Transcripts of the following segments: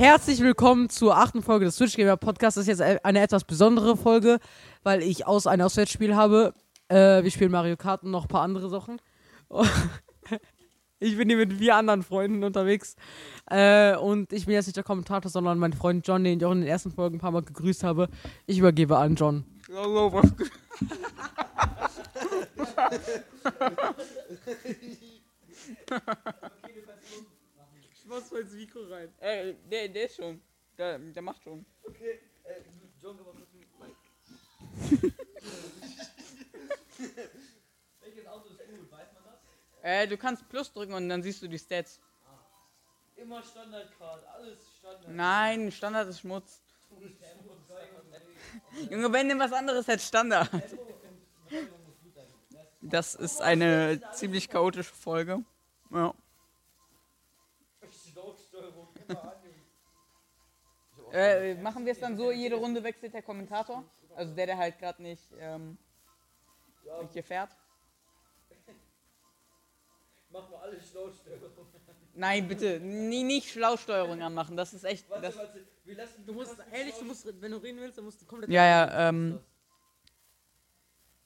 Herzlich willkommen zur achten Folge des Switch Gamer Podcasts. Das ist jetzt eine etwas besondere Folge, weil ich aus ein Auswärtsspiel habe. Äh, wir spielen Mario Kart und noch ein paar andere Sachen. ich bin hier mit vier anderen Freunden unterwegs. Äh, und ich bin jetzt nicht der Kommentator, sondern mein Freund John, den ich auch in den ersten Folgen ein paar Mal gegrüßt habe. Ich übergebe an John. Hallo, was geht? Ich mach's mal ins Mikro rein. Äh, der, der ist schon. Der, der macht schon. Okay, äh, John, komm mal kurz mit Mike. Welches Auto ist gut, weiß man das? Äh, du kannst Plus drücken und dann siehst du die Stats. Immer Standardcard, alles Standard. Nein, Standard ist Schmutz. Junge, wenn denn was anderes als Standard. Das ist eine ziemlich chaotische Folge. Ja. Äh, machen wir es dann so, jede Runde wechselt der Kommentator? Also der, der halt gerade nicht, ähm, nicht hier fährt? Machen wir alle Schlausteuerung. Nein, bitte, nie, nicht Schlausteuerung anmachen, das ist echt... Warte, Das, warte, wir lassen. Du musst, ehrlich, du musst, wenn du reden willst, dann musst du komplett. ja, ja, ähm,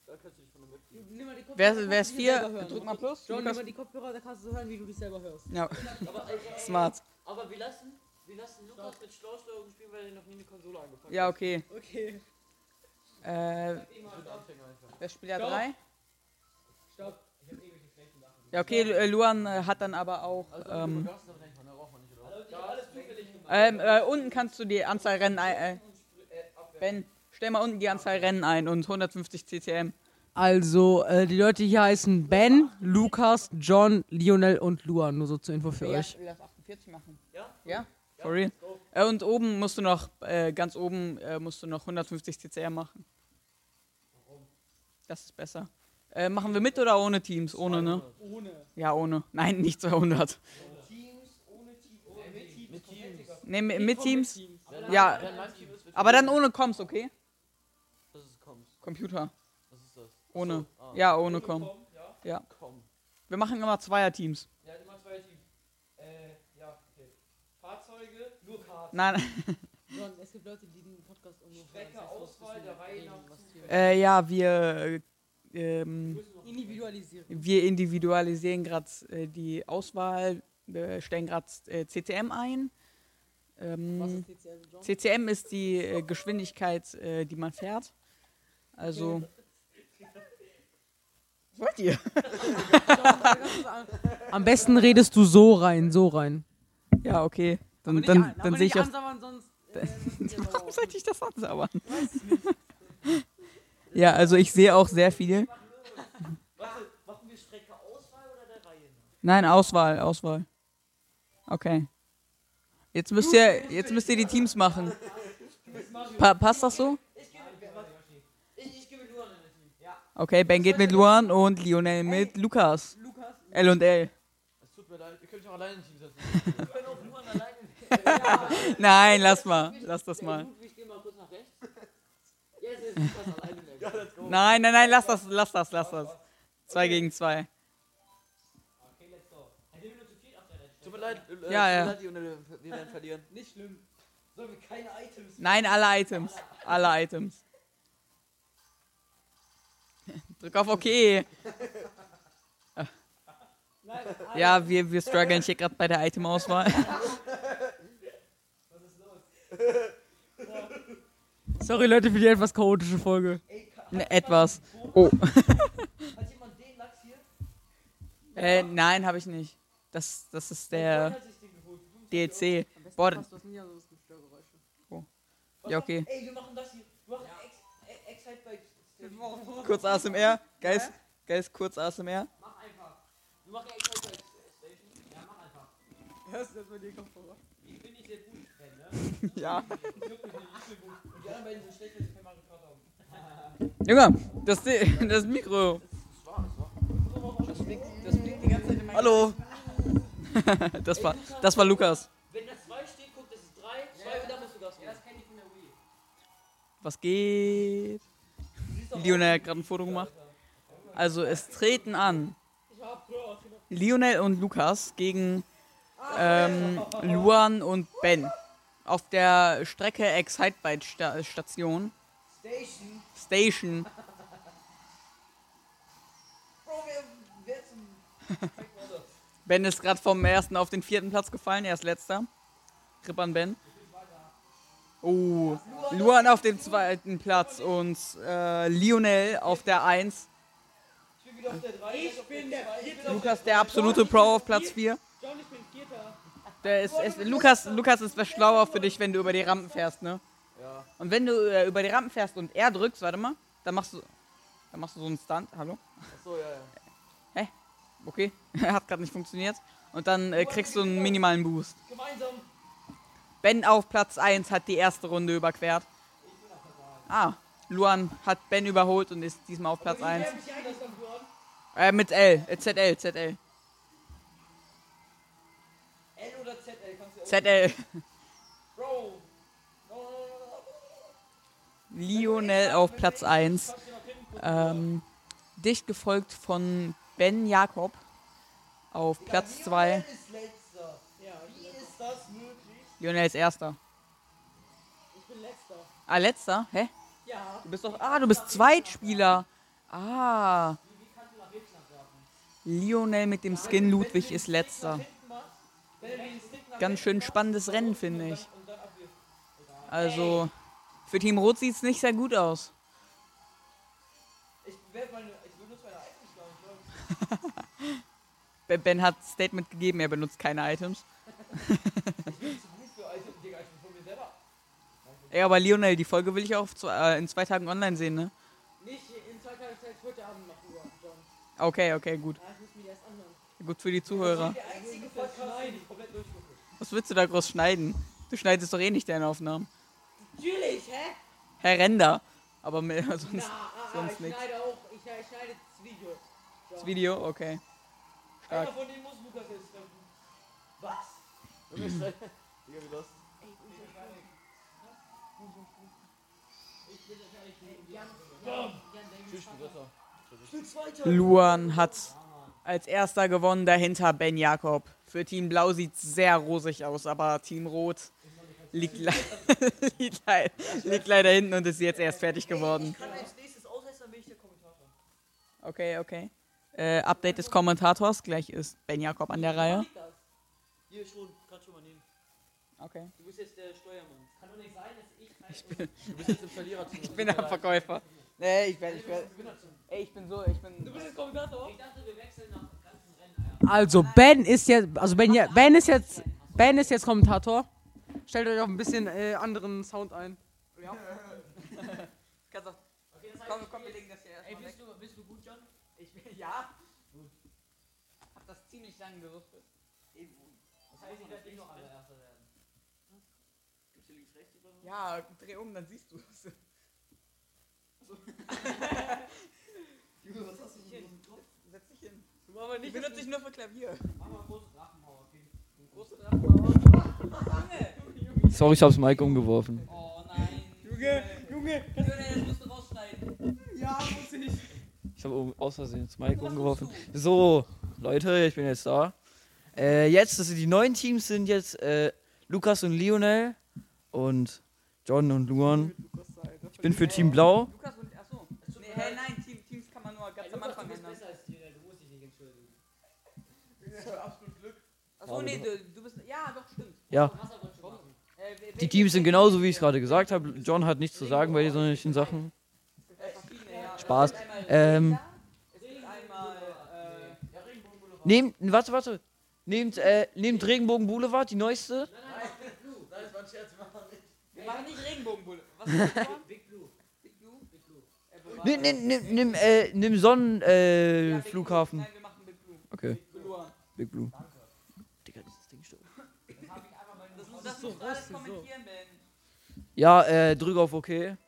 Da kannst du dich von der. Nimm mal die Kopfhörer, wer, wer ist vier? hören. Drück mal Plus. John, nimm mal die Kopfhörer, da kannst du so hören, wie du dich selber hörst. Ja, Aber, äh, smart. Aber wir lassen, wir lassen Lukas mit Schlausteuerung spielen, weil er noch nie eine Konsole angefangen Ja, okay. Okay. Äh, hat. Einfach. wer spielt ja Stopp. drei? Stopp. Ich hab irgendwelche schlechten Sachen. Ja, okay, äh, Luan äh, hat dann aber auch. Also, Ähm? Also, ähm, äh, unten kannst du die Anzahl Rennen ein. Äh, ben, stell mal unten die Anzahl Rennen ein und 150 CCM. Also, äh, die Leute hier heißen Ben, Lukas, John, Lionel und Luan. Nur so zur Info für Ja, euch. Ich will das 48 machen. Ja? Ja? For real? Äh, und oben musst du noch, äh, ganz oben äh, musst du noch 150 CCM machen. Das ist besser. Äh, machen wir mit oder ohne Teams? Ohne, ne? Ohne. Ja, ohne. Nein, nicht 200. Teams, ohne Team, ohne mit Teams. Mit Teams. Ne, mit, mit Teams? Ja, aber dann ohne Comms, okay? Das ist Koms. Computer. Was ist das? Ohne. Ah. Ja, ohne Com. Kom, ja? Wir machen immer Zweier-Teams. Ja, immer zwei Teams. Äh, ja, okay. Fahrzeuge, nur Karten. Nein, es gibt Leute, die den Podcast ungefähr. Auswahl, der Reihe nach. äh, ja, wir, äh, ähm, Individualisieren. wir individualisieren gerade äh, die Auswahl, wir stellen gerade äh, CCM ein. Was Ähm, ist TCM, John? CCM ist die äh, Geschwindigkeit, äh, die man fährt. Also. Was wollt ihr? Am besten redest du so rein, so rein. Ja, okay. Dann, dann, nicht, dann sehe ich ansammern, sonst, äh, Warum sollte ich das ansammern? Ja, also ich sehe auch sehr viel. Warte, machen wir Strecke Auswahl oder der Reihe nach? Nein, Auswahl, Auswahl. Okay. Jetzt müsst ihr, jetzt müsst ihr die Teams machen. Pa passt das so? Ich gebe, warte, ich, ich gebe Luan in das Team. Ja. Okay, Ben geht mit Luan und Lionel mit Lukas. Lukas. L und L. Es tut mir leid, ihr könnt mich auch alleine im Team setzen. wir können auch Luan alleine. Nein, lass mal. Lass das mal. Nein, nein, nein, lass das, lass das, lass das. Zwei gegen zwei. Tut mir leid, äh, Ja, ja. wir werden verlieren. Nicht schlimm. Sollen wir keine Items Nein, alle Items. Alle Items. Drück auf OK. Ja, wir, wir strugglen hier gerade bei der Item-Auswahl. Sorry, Leute, für die etwas chaotische Folge. Ne, etwas. Oh. Hat jemand den Lachs hier? Äh, nein, habe ich nicht. Das, das ist der. DLC. Boah, das Störgeräusche. ja, okay. Ey, wir machen das hier. Wir machen Ex- E- Excite bei Kurz ASMR. Geist, Geist, kurz ASMR. Mach einfach. Wir machen Excite bei Hörst du das bei dir Kopfhörer? Ich bin nicht sehr gut, Ben, ne? Ja. Ich juck mich nicht, ich bin gut. Und die anderen beiden sind schlecht, weil sie kein Mario Kart haben. Junge, das, das Mikro. Das war, das war. Das blinkt, das blinkt die ganze Zeit in mein Hallo. Das war, das war Lukas. Wenn das 2 steht, guck, das ist 3. 2 und dann musst du das Ja, das kenne ich von der Wii. Was geht? Lionel hat gerade ein Foto gemacht. Also es treten an Lionel und Lukas gegen ähm, Luan und Ben. auf der Strecke Excitebike Sta Station. Station. Station. Ben ist gerade vom ersten auf den vierten Platz gefallen, er ist letzter. Grip an Ben. Oh, Luan auf dem zweiten Platz und äh, Lionel auf der 1. Ich bin wieder auf der 3. Ich bin der Vierte. Lukas der absolute Pro auf Platz 4. John, ich bin Vierter. Der ist, ist, Lukas, Lukas ist was schlauer für dich, wenn du über die Rampen fährst, ne? Ja. Und wenn du äh, über die Rampen fährst und er drückst, warte mal, dann machst du, dann machst du so einen Stunt. Hallo? Achso, ja, ja. Okay, hat gerade nicht funktioniert. Und dann äh, kriegst du einen minimalen Boost. Gemeinsam. Ben auf Platz 1 hat die erste Runde überquert. Ah, Luan hat Ben überholt und ist diesmal auf Platz 1. Wer mich eigentlich dann Luan? Äh, mit L, äh, ZL, ZL. ZL. Lionel auf Platz 1. Kannst du noch hinten gucken? Ähm, dicht gefolgt von Ben Jakob auf Platz 2. Lionel ist erster. Ich bin letzter. Ah, letzter? Hä? Ja. Du bist doch. Ah, du bist Zweitspieler. Ah. Lionel mit dem Skin Ludwig ist letzter. Wenn er den Ganz schön spannendes Rennen, finde ich. Also, für Team Rot sieht es nicht sehr gut aus. Ich werde meine. Ich benutze meine Items nicht. Ben- hat Statement gegeben, er benutzt keine Items. Ich bin zu gut für Items, Digga. Ich bin von mir selber. Ey, aber Lionel, die Folge will ich auch äh, in zwei Tagen online sehen, ne? Nicht in zwei Tagen Zeit heute Abend machen, John. Okay, okay, gut. Ich muss mir die erst anhören. Gut für die Zuhörer. Der einzige Podcast, den ich komplett durchgucke. Was willst du da groß schneiden? Du schneidest doch eh nicht deine Aufnahmen. Natürlich, hä? Herr Render. Aber mehr, sonst Na, ah, ah, sonst ich nix. schneide auch. Ich, ich schneide das Video. John. das Video, okay. Einer Stark. von denen muss Lukas jetzt treffen. Was? Digga, wie das? Luan hat als erster gewonnen, dahinter Ben Jakob. Für Team Blau sieht sehr rosig aus, aber Team Rot liegt, le liegt, le liegt leider hinten und ist jetzt erst fertig geworden. Ich kann als nächstes aushelfen, dann bin ich der Kommentator. Okay, okay. Äh, Update des Kommentators, gleich ist Ben Jakob an der Reihe. Hier schon, kannst schon mal nehmen. Okay. Du bist jetzt der Steuermann. Kann doch nicht sein, dass ich. Ich bin, Du bist jetzt im Verliererteam. ich bin der Verkäufer. Nee, ich bin, ich bin, ey, ich bin so, ich bin, Du bist jetzt Kommentator? Ich dachte, wir wechseln nach. Also Ben ist jetzt, also Ben, ja- ben ist jetzt, Ben ist jetzt Kommentator. Stellt euch auf ein bisschen äh, anderen Sound ein. Kannst auch, komm, komm, wir legen das hier erstmal weg. du, bist du gut, John? Ich bin, ja. Hab das ziemlich lange gewusstet. Das heißt, ich werde nicht noch allererster werden. Gibt's hier links, rechts oder so? Ja, dreh um, dann siehst du es. Junge, was hast du hier? Ich nicht. benutze dich nur für Klavier. Mach mal eine große Drachenmauer, okay? Große Drachenmauer. Sorry, ich hab's Mike umgeworfen. Oh nein. Junge, Junge. Junge, das musst du rausschneiden. Ja, muss ich. Ich habe aus Versehen das Mike umgeworfen. So, Leute, ich bin jetzt da. Äh, jetzt, also die neuen Teams sind jetzt äh, Lukas und Lionel und John und Luan. Ich bin für Team Blau. Lukas und, achso. Nee, hey, nein, Team, Teams kann man nur ganz am Anfang ändern. als dir, du musst dich nicht entschuldigen. Achso, nee, du, du bist, ja, doch, stimmt. Ja, machen. Äh, die Teams sind genauso, wie ich es gerade gesagt habe. John hat nichts zu sagen bei solchen Sachen. Äh. Spaß. Ähm, äh, nehmt, warte, warte. Nehmt, äh, nehmt Regenbogen Boulevard, die neueste. wir machen nicht Regenbogenbulle. Was ist das? Big Blue. Big Blue? Big Blue. Wo war Nimm, das? nimm, äh, nimm Sonnen, äh, Ja, Big Blue. Flughafen. Nein, wir machen Big Blue. Okay, Für Luan. Big Blue. Digga, dieses Ding stimmt. Das, musst du alles kommentieren, Ben. Ja, äh, drück auf OK. Er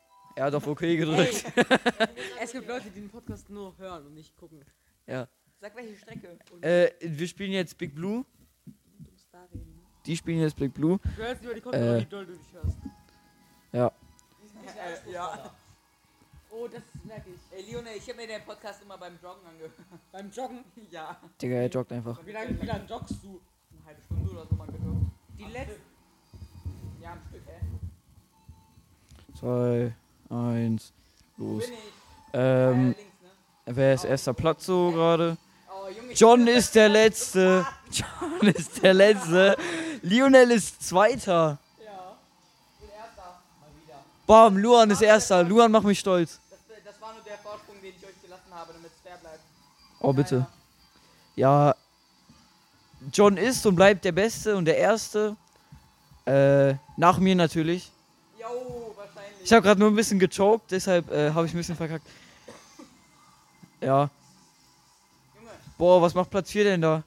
hat auf OK gedrückt. Es gibt Leute, die den Podcast nur hören und nicht gucken. ja. Sag welche Strecke. Äh, wir spielen jetzt Big Blue. Du musst da reden. Die spielen jetzt Big Blue. Du hörst über die Kopfhörer, Äh. wie doll du dich hörst. Ja. Äh, ja. Oh, das merke ich. Ey, Lionel, ich habe mir den Podcast immer beim Joggen angehört. Beim Joggen? Ja. Digga, er joggt einfach. Wie lange wie lang joggst du? Eine halbe Stunde oder so mal gehört. Die letzte. Ja, am Stück? 2, 1, los. Ähm, äh, links, ne? wer ist erster Platz so gerade? Oh, John ist der Letzte. John ist der Letzte. Lionel ist Zweiter. Ja. Ich bin erster. Mal wieder. Bam, Luan ist Erster. Luan macht mich stolz. Das, das war nur der Vorsprung, den ich euch gelassen habe, damit es fair bleibt. Oh, bitte. Ja, John ist und bleibt der Beste und der Erste. Äh, nach mir natürlich. Jo, wahrscheinlich. Ich habe gerade nur ein bisschen gechoked, deshalb äh, habe ich ein bisschen verkackt. Ja. Junge, Boah, was macht Platz 4 denn da?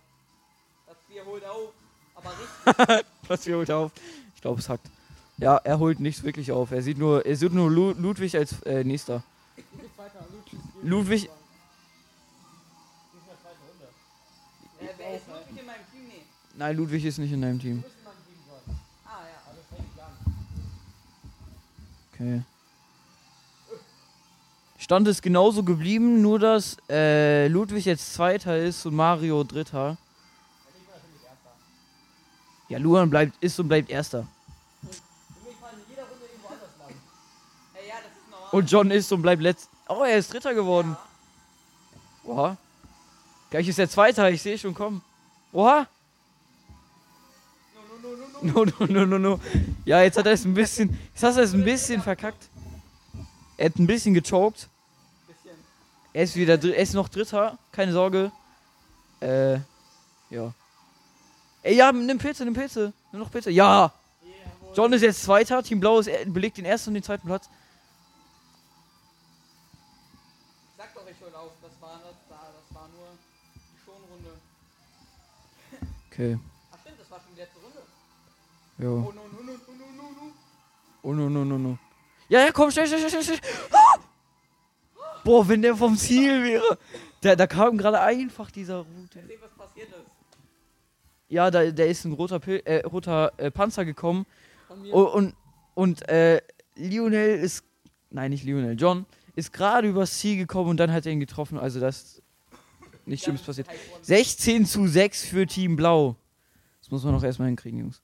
das Bier holt auf. Aber richtig. Platz 4 holt auf. Ich glaube, es hackt. Ja, er holt nichts wirklich auf. Er sieht nur, er sieht nur Lu Ludwig als äh, nächster. Ludwig, wer ist Ludwig in meinem Team? Nee. nein, Ludwig ist nicht in deinem Team. Ah, ja. Okay. Stand ist genauso geblieben, nur dass äh, Ludwig jetzt Zweiter ist und Mario Dritter. Ja, Luan bleibt, ist und bleibt Erster. Ja. Und John ist und bleibt Letzter. Oh, er ist Dritter geworden. Oha. Gleich ist er Zweiter, ich sehe schon kommen. Oha. No, no, no, no, no. Ja, jetzt hat er es ein bisschen. Jetzt hast du es ein bisschen verkackt. Er hat ein bisschen gechoked. Er ist wieder er ist noch Dritter, keine Sorge. Äh, ja. Ey, ja, nimm Pilze, nimm Pilze. Nimm noch Pilze. Ja! John ist jetzt Zweiter, Team Blau ist, belegt den ersten und den zweiten Platz. Sag doch, ich hol auf. War- das war nur die Schonrunde. Okay, ja. Oh, no, no, no, no, no, no, no. Oh no, no, no, no. Ja, ja, komm, schnell, schnell, schnell, schnell. Ah! Boah, wenn der vom Ziel wäre. Der, da kam gerade einfach dieser rote. Erzähl, was passiert ist. Ja, da, der ist ein roter, Pil äh, roter äh, Panzer gekommen. Von mir. Und, und, und äh, Lionel ist. Nein, nicht Lionel. John ist gerade übers Ziel gekommen und dann hat er ihn getroffen. Also, das ist nichts Schlimmes passiert. 16 zu 6 für Team Blau. Das muss man noch erstmal hinkriegen, Jungs.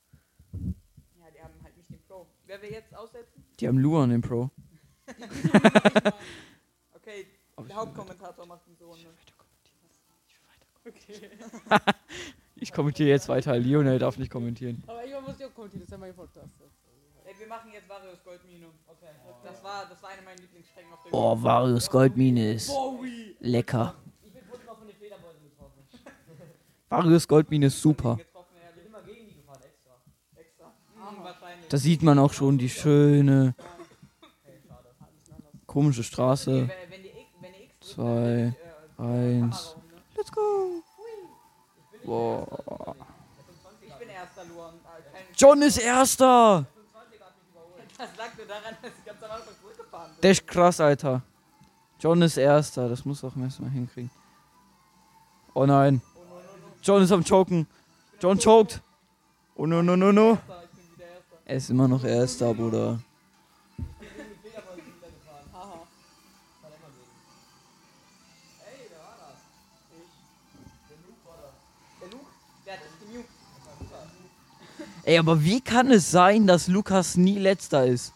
Ja, die haben halt nicht den Pro. Wer will jetzt aussetzen? Die haben Luan im Pro. Okay, der Hauptkommentator macht diese Runde. Ich kommentiere jetzt weiter. Lionel darf nicht kommentieren. Aber irgendwann muss ich auch kommentieren, das ist ja mein Podcast. Ey, wir machen jetzt Varios Goldmine. Okay. Das war, das war eine meiner Lieblingsstrecken auf der Oh, Varius Goldmine ist lecker. Ich bin kurz mal von den Fledermäusen getroffen. Varius Goldmine ist super. getroffen, ehrlich. Immer gegen die gefahren, extra. Extra. Mhm, wahrscheinlich. Da sieht man auch schon die schöne, komische Straße. Zwei, äh, eins. Let's go. Boah. Ah, kein- John ist Erster. Das ist krass, Alter. John ist Erster. Das muss auch am besten mal hinkriegen. Oh nein. John ist am Choken. John choked. Oh no, no, no, no. Erster, Ich bin wieder erster. Er ist immer noch Erster, Bruder. Ey, aber wie kann es sein, dass Lukas nie letzter ist?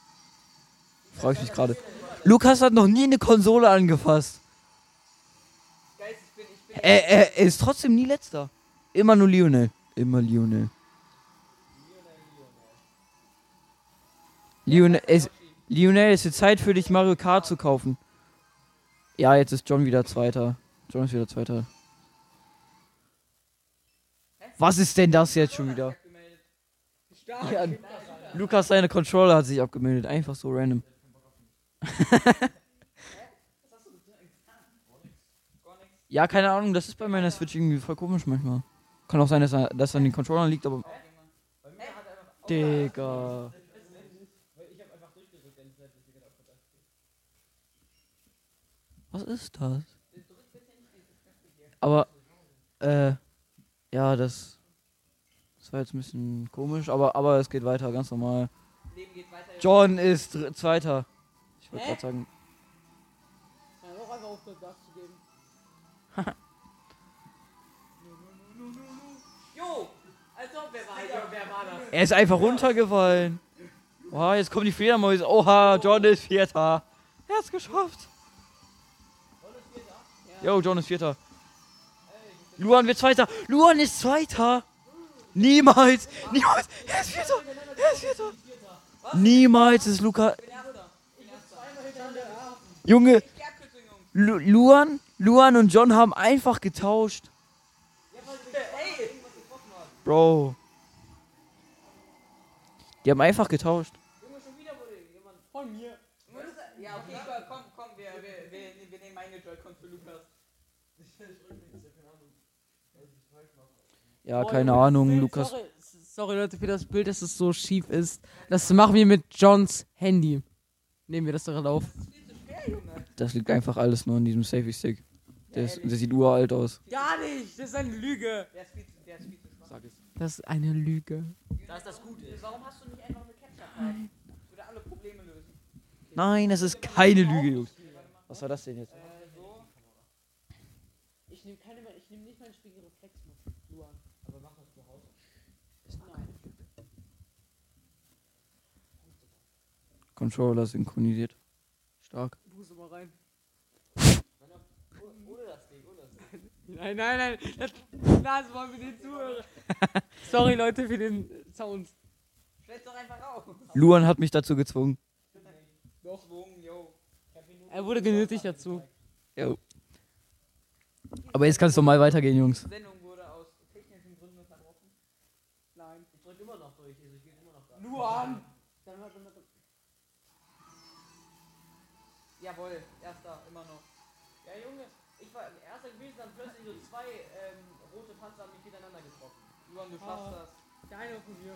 Frag ich mich gerade. Lukas hat noch nie eine Konsole angefasst. Er, er, er ist trotzdem nie letzter. Immer nur Lionel. Immer Lionel. Lionel, es, Lionel, es ist Zeit für dich, Mario Kart zu kaufen. Ja, jetzt ist John wieder Zweiter. John ist wieder Zweiter. Was ist denn das jetzt schon wieder? Ja, Lukas, seine Controller hat sich abgemeldet. Einfach so random. ja, keine Ahnung, das ist bei meiner Switch irgendwie voll komisch manchmal. Kann auch sein, dass er- das an den Controllern liegt, aber. Digga. Was ist das? Aber, äh, ja, das. Das war jetzt ein bisschen komisch, aber, aber es geht weiter, ganz normal. Weiter. John ist Zweiter. Ich wollte gerade sagen. Er ist einfach runtergefallen. Oha, jetzt kommen die Fledermäuse. Oha, John ist Vierter. Er hat's geschafft. Jo, John ist Vierter. Luan wird Zweiter. Luan ist Zweiter. Niemals. Niemals. Er ist Vierter. Er ist Vierter. Niemals ist Luca. Junge, Lu Luan, Luan und John haben einfach getauscht. Bro. Die haben einfach getauscht. Ja, okay, komm, komm, wir, wir, wir, wir nehmen eine Joy-Con für Lukas. Ja, keine Ahnung, Lukas. Sorry, sorry, Leute, für das Bild, dass es so schief ist. Das machen wir mit Johns Handy. Nehmen wir das daran auf. Das liegt einfach alles nur an diesem Safety Stick. Der, ist, der sieht uralt aus. Gar nicht, das ist eine Lüge. Der ist viel zu, der ist viel zu schwach. Sag es. Das ist eine Lüge. Da ist das Gute. Warum hast du nicht einfach eine? Das würde alle Probleme lösen. Nein, das ist keine Lüge, Jungs. Was war das denn jetzt? Ich nehme keine mehr, ich nehme nicht meinen Spiegelreflex mit. Luan. Aber mach das zu Hause. Controller synchronisiert. Stark. Buße mal rein. Ohne das Ding, ohne das Ding. Nein, nein, nein. Das, das war für den Zuhörer. Sorry, Leute, für den Sound. Stell's doch einfach raus. Luan hat mich dazu gezwungen. Doch, Schwung, yo. Er wurde genötigt dazu. Jo. Aber jetzt kann es doch mal weitergehen, Jungs. Die Sendung wurde aus technischen Gründen unterbrochen. Nein. Ich drück immer noch durch, also ich bin immer noch da. Luan! Jawohl, erster, immer noch. Ja, Junge, ich war erster gewesen, dann plötzlich so zwei ähm, rote Panzer haben mich hintereinander getroffen. Luan, du schaffst das. Keiner von mir.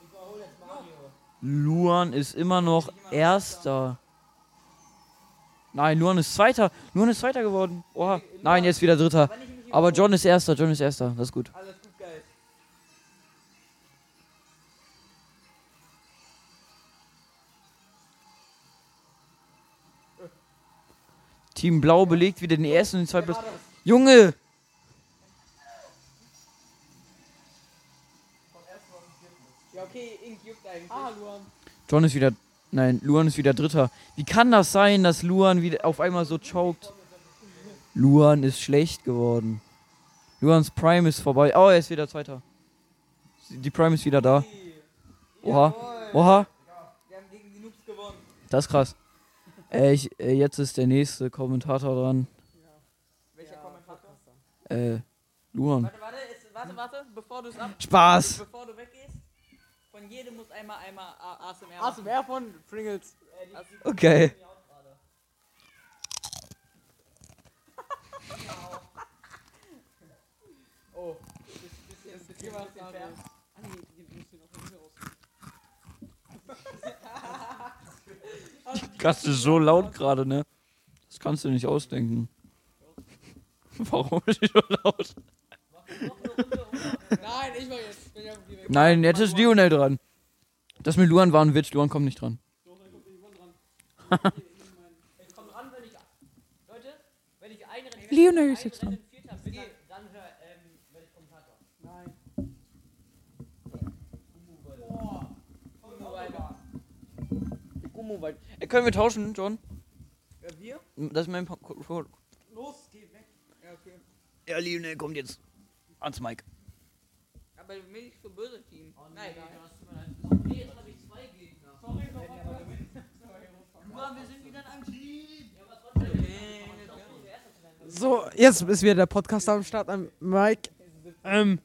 Ich überhole jetzt Mario. Luan ist immer noch Erster. Nein, Luan ist Zweiter. Luan ist Zweiter geworden. Oha. Nein, jetzt wieder Dritter. Aber John ist Erster. John ist Erster. Das ist gut. Alles Team Blau belegt wieder den ersten und den zweiten Platz. Junge! Ja, okay, Ink juckt eigentlich. Ah, Luan. John ist wieder. Nein, Luan ist wieder Dritter. Wie kann das sein, dass Luan wieder auf einmal so choked? Luan ist schlecht geworden. Luans Prime ist vorbei. Oh, er ist wieder Zweiter. Die Prime ist wieder da. Oha. Oha. Wir haben gegen die Noobs gewonnen. Das ist krass. Äh, ich, äh, jetzt ist der nächste Kommentator dran. Welcher Kommentator? Äh, Luan. Warte, warte, ist, warte, warte, bevor du es ab. Spaß! Bevor du weggehst. Von jedem muss einmal einmal ASMR. machen. ASMR von Pringles. Okay. Oh, bisschen, bisschen, bisschen, bisschen fern. Ah, nee, die. Das ist so laut gerade, ne? Das kannst du nicht ausdenken. Warum ist die so laut? Nein, ich mach jetzt. Bin ja. Nein, jetzt ist Lionel dran. Das mit Luan war ein Witz. Luan kommt nicht dran. Ich komme ran, wenn ich. Leute, wenn ich ein Rennen. Lionel ein ist jetzt Rennen Vierter bin, dann, dann hör, ähm, werde ich Kommentator. Nein. Gummowald. Äh, können wir tauschen, John? Ja, wir? Das ist mein Pa- Los, geh weg. Ja, okay. Ja, Lionel kommt jetzt ans Mike. Aber du bist nicht so böse, Team. nein, nein. das tut mir leid. Nee, jetzt habe ich zwei Gegner. Sorry, nochmal. Luan, wir sind wieder in einem Team. Ja, aber trotzdem. Werden. So, jetzt ist wieder der Podcast am Start am Mike. Ähm.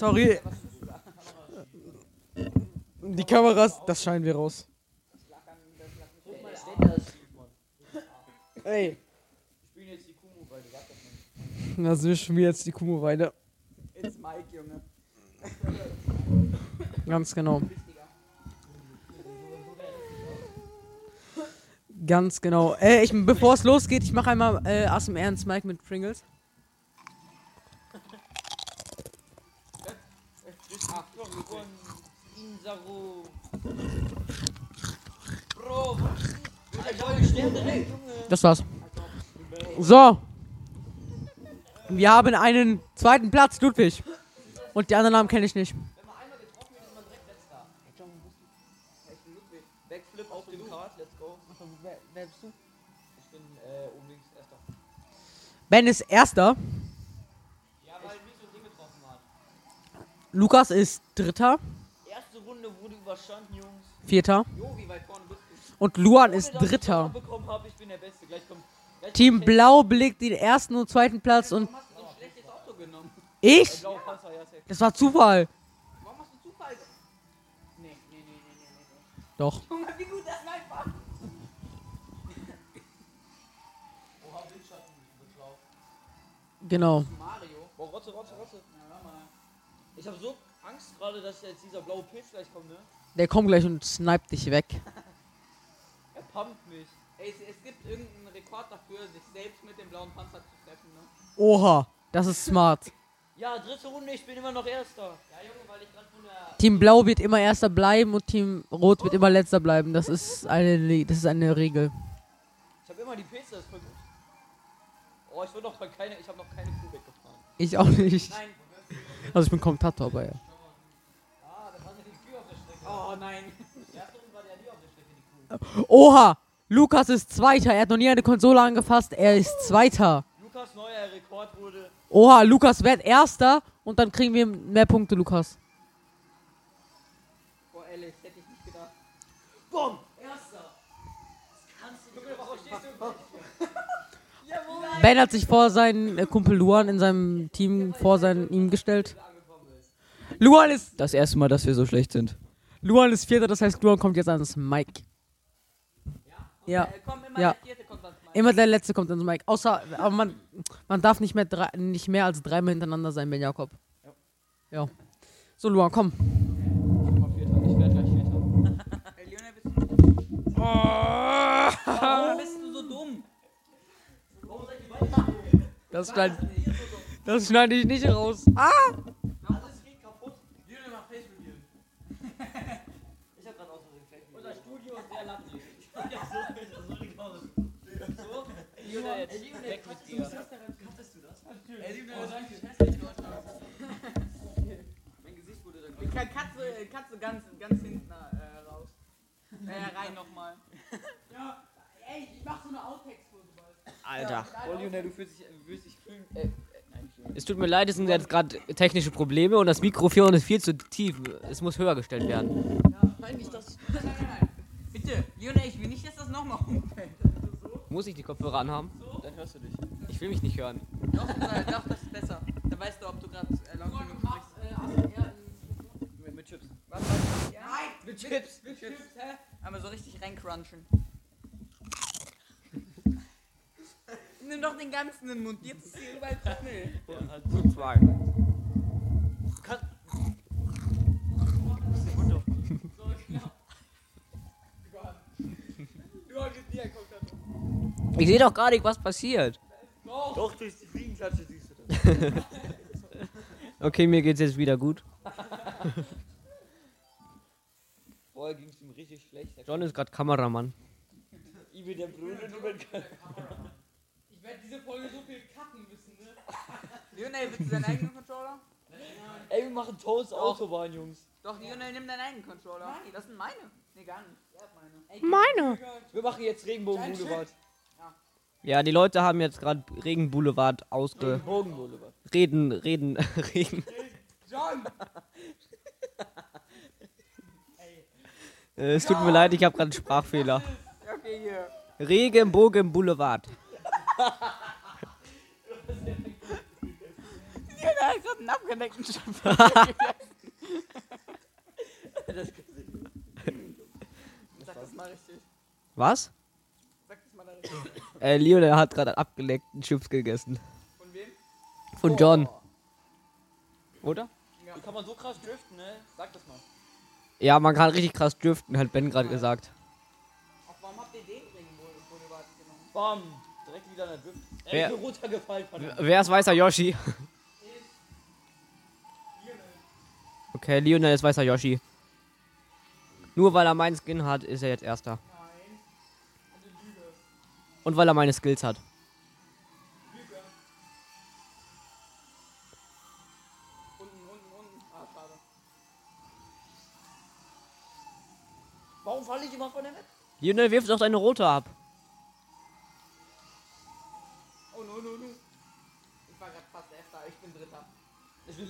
Sorry. Die Kameras, das scheinen wir raus. Ey. spielen jetzt die die gab das nicht. Wir jetzt die Kumo-Weide. It's Mike, Junge. Ganz genau. Ganz genau. Äh, ich, bevor es losgeht, ich mache einmal äh, ASMR ins Mike mit Pringles. Achtung, von Insaro. Bro, Das war's. So. Wir haben einen zweiten Platz, Ludwig. Und die anderen Namen kenne ich nicht. Wenn man einmal getroffen wird, ist man direkt letzter. Hey? Ich bin Ludwig. Backflip auf dem Kart, let's go. Wer, wer bist du? Ich bin äh, links erster. Ben ist Erster. Ja, weil mich so ein Ding getroffen hat. Lukas ist Dritter. Erste Runde wurde überstanden, Jungs. Vierter. Jo, wie weit vorne bist du? Und Luan Ohne, ist Dritter. Beste. Gleich kommt. Gleich Team Blau belegt den ersten und zweiten Platz und Warum hast du so ein schlechtes Auto genommen? ich? Das war Zufall. Warum hast du Zufall? Nee, nee, nee, nee, nee. Doch. Guck mal, wie gut das läuft, Mann. Oha, Windschatten. Genau. Mario. Boah, Rotze, Rotze, Rotze. Ich habe so Angst gerade, dass jetzt dieser blaue Pilz gleich kommt, ne? Der kommt gleich und sniped dich weg. Er pumpt mich. Ey, es, es gibt irgendeinen Rekord dafür, sich selbst mit dem blauen Panzer zu treffen, ne? Oha. Das ist smart. Ja, dritte Runde, ich bin immer noch Erster. Ja, Junge, weil ich gerade von der. Team Blau wird immer Erster bleiben und Team Rot wird immer Letzter bleiben. Das ist eine, das ist eine Regel. Ich habe immer die Pilze, das ist voll gut. Oh, ich will noch keine, ich habe noch keine Kuh weggefahren. Ich auch nicht. Nein. Also ich bin Kommentator, aber ja. Oh nein. Oha. Lukas ist Zweiter. Er hat noch nie eine Konsole angefasst. Er ist Zweiter. Lukas neuer Rekord wurde. Oha, Lukas wird Erster und dann kriegen wir mehr Punkte, Lukas. Boah, ehrlich, hätte ich nicht gedacht. Boom! Ben hat sich vor seinen äh, Kumpel Luan in seinem Team vor sein, ihm gestellt. Luan ist, Das erste Mal, dass wir so schlecht sind. Luan ist Vierter, das heißt, Luan kommt jetzt ans Mike. Ja, Äh, komm, immer Ja. der vierte kommt ans Mal. immer der Letzte kommt ans Mike. Außer, aber man, man darf nicht mehr, drei, nicht mehr als dreimal hintereinander sein, Ben Jakob. Ja. So, Luan, komm. Ich werde gleich Vierter. Bist du... Warum bist du so dumm? Das schneide das schneid ich nicht raus. Ah! Alles geht kaputt. Lionel macht Face Reveal. ich hab grad aus Reveal. Unser Studio ist sehr lapplich. ja, so, so. So? Lionel, jetzt weg mit dir. Kanntest du das? Ey, Lionel, das ist hässlich, Leute. Mein Gesicht wurde dann Ich kann Katze, äh, Katze ganz, ganz hinten äh, raus. Äh, rein nochmal. ja, ey, ich mach so eine bald. Alter. Oh, Lionel, du fühlst dich, fühlst dich fühlen. Äh, äh, nein. Es tut mir leid, es sind jetzt gerade technische Probleme und das Mikrofon ist viel zu tief. Es muss höher gestellt werden. Nein, nicht das. Nein, nein, nein. Bitte, Lionel, ich will nicht, dass das nochmal umfällt. Muss ich die Kopfhörer anhaben? Dann hörst du dich. Ich will mich nicht hören. Doch, äh, doch, das ist besser. Da weißt du, ob du gerade äh, laut genug sprichst. Mit, mit Chips. Was, was? Ja. Nein, mit Chips. Mit Chips, hä? Aber so richtig reincrunchen. Nimm doch den ganzen in den Mund, jetzt ist hier überall zu schnell. Zu zwei. Ich sehe doch gar nicht, was passiert. Doch, durch die Fliegenklatsche siehst du das. Okay, mir geht's jetzt wieder gut. Vorher ging es ihm richtig schlecht. John ist gerade Kameramann. Ibe der Bruder, du bist Ich diese Folge so viel cutten müssen, ne? Lionel, willst du deinen eigenen Controller? Ey, wir machen Toast Autobahn, Jungs. Doch, Lionel, nimm deinen eigenen Controller. Nein. Das sind meine. Nee, gar nicht. Er hat meine. Meine. Wir machen jetzt Regenbogen Boulevard. Ja, die Leute haben jetzt gerade Regenboulevard ausge... Regenbogen Boulevard. Reden, reden, reden. John! Äh, Es tut mir leid, ich habe gerade einen Sprachfehler. Okay, hier. Regenbogen Boulevard. Lionel hat gerade einen abgedeckten Schopf. Sag das mal richtig. Was? Sag das mal da richtig. Äh, Lionel hat gerade abgeleckten Chips gegessen. Von wem? Von John. Oder? Wie kann man so krass driften, ne? Sag das mal. Ja, man kann richtig krass driften, hat Ben gerade gesagt. Ach, warum habt ihr den Regenboulevard genommen? Bam! Direkt wieder in der Drift. Ey, Wer- ich bin runtergefallen, verdammt. Wer ist weißer Yoshi? Okay, Lionel ist weißer Yoshi. Nur weil er meinen Skin hat, ist er jetzt erster. Und weil er meine Skills hat. Warum falle ich immer von der Map? Lionel, wirft auch deine rote ab.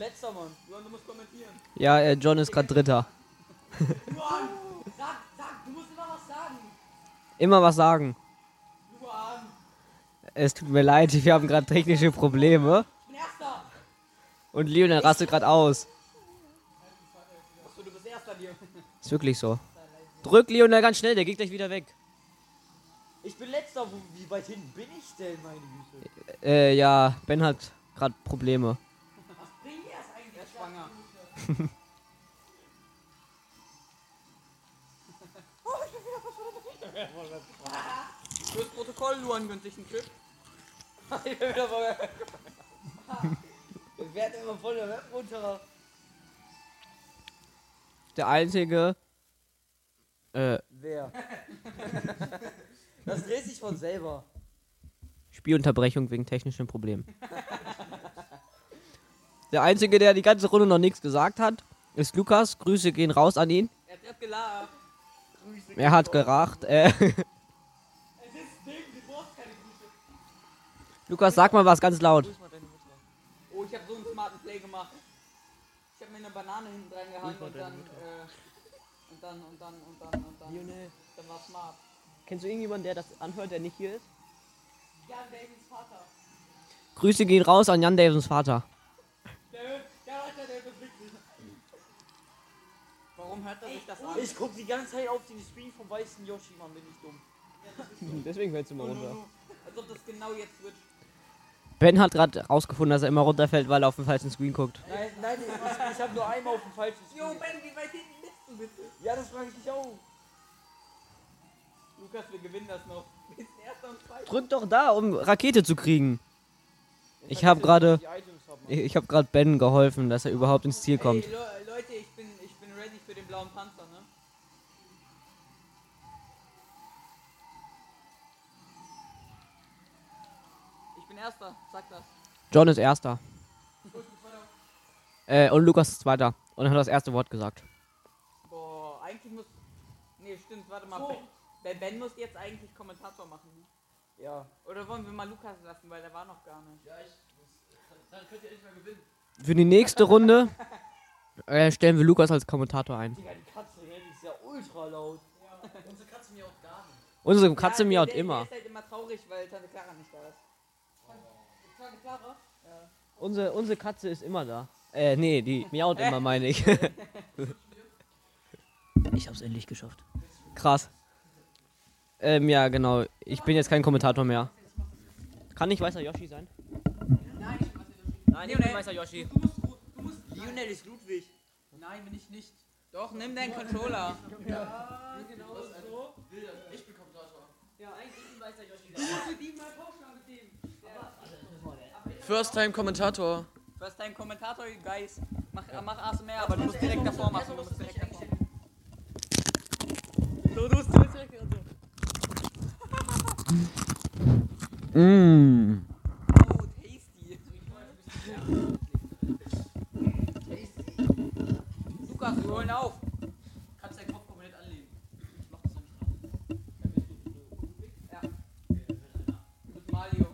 Letzter, Mann. Luan, du musst kommentieren. Ja, äh, John ist gerade Dritter. Luan! Sag, sag, du musst immer was sagen. Immer was sagen. Luan! Es tut mir leid, wir haben gerade technische Probleme. Ich bin Erster! Und Lionel rastet gerade aus. Achso, du bist Erster, Leo. Ist wirklich so. Drück Lionel ganz schnell, der geht gleich wieder weg. Ich bin letzter. Wie weit hinten bin ich denn, meine Güte? Äh, ja, Ben hat gerade Probleme. Er ist eigentlich schwanger. Fürs Protokoll, Luan gönnt sich einen Chip. ich bin wieder von der Map. Ich werde immer von der Map runter. Der einzige. Äh, Wer? das dreht sich von selber. Spielunterbrechung wegen technischen Problemen. Der einzige, der die ganze Runde noch nichts gesagt hat, ist Lukas. Grüße gehen raus an ihn. Er hat gelacht. Er hat geracht. Äh. Es ist Ding, du brauchst keine Grüße. Lukas, sag mal was ganz laut. Oh, ich habe so einen smarten Play gemacht. Ich habe mir eine Banane hinten dran gehangen und dann, äh, und dann, und dann, und dann, und dann. Lionel. Dann war smart. Kennst du irgendjemanden, der das anhört, der nicht hier ist? Jan Davids Vater. Grüße gehen raus an Jan Davens Vater. Der, der Alter, der bewegt sich. Warum hört er sich das an? Ich guck die ganze Zeit auf den Stream vom weißen Yoshi, Mann, bin ich dumm. Deswegen fällst du mal Als ob das genau jetzt switcht. Ben hat gerade rausgefunden, dass er immer runterfällt, weil er auf den falschen Screen guckt. Nein, nein, ich, ich habe nur einmal auf den falschen Jo, Stream. Ben, wie weit hinten bist du bitte? Ja, das frage ich dich auch. Lukas, wir gewinnen das noch. Drück doch da, um Rakete zu kriegen. Ich habe gerade ich habe gerade Ben geholfen, dass er überhaupt ins Ziel kommt. Ey, Le Leute, ich bin, ich bin ready für den blauen Panzer, ne? Ich bin Erster, sag das. John ist erster. Äh, und Lukas ist zweiter. Und er hat das erste Wort gesagt. Boah, eigentlich muss. Nee, stimmt, warte mal. Ben, der Ben muss jetzt eigentlich Kommentator machen. ne? Ja. Oder wollen wir mal Lukas lassen, weil der war noch gar nicht. Für die nächste Runde äh, stellen wir Lukas als Kommentator ein. Digga, die Katze ist ja ultra laut. Unsere Katze Ja, miaut der, immer. Der ist halt immer traurig, weil Tante Clara nicht da ist. Tante Clara? Unsere, unsere Katze ist immer da. Äh, nee, die miaut immer, meine ich. Ich hab's endlich geschafft. Krass. Ähm, ja, genau. Ich bin jetzt kein Kommentator mehr. Kann ich weißer Yoshi sein? Nein, ich bin weißer Yoshi. Lionel ist Ludwig. Nein, bin ich nicht. Doch, nimm deinen Controller. First Time Kommentator. Ist dein Kommentator, Guys? Mach, mach ASMR, aber du musst direkt davor machen. Du musst direkt davor. So, du musst direkt davor. Mm. Oh, tasty. Lukas, wir holen auf. Kannst deinen Kopf komplett anlegen. Ich mach das nämlich dran. Ja. Mit Mario.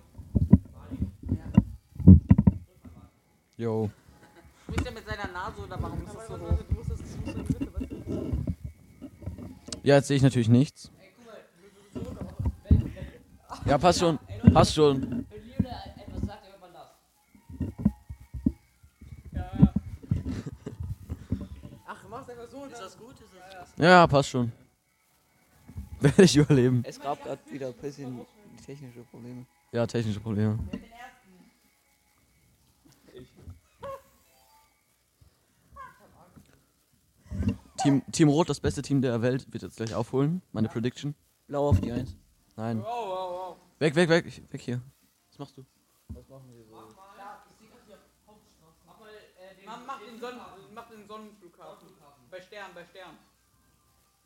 Yo. Spricht er mit seiner Nase oder warum ist das so hoch? Ja, jetzt sehe ich natürlich nichts. Ja, passt schon. Passt schon. Wenn Lionel etwas sagt, hört man das. Ach, mach's einfach so. Ist das gut? Ist das Ja, passt schon. Werde ich überleben. Es gab gerade wieder ein bisschen technische Probleme. Ja, technische Probleme. Team, Team Rot, das beste Team der Welt, wird jetzt gleich aufholen. Meine Prediction. Blau auf die Eins. Nein. Wow, wow, wow. Weg, weg, weg. Ich- Weg hier. Was machst du? Mach, mach, den Sonnen, mach den Sonnenflughafen. Bei Stern, bei Stern.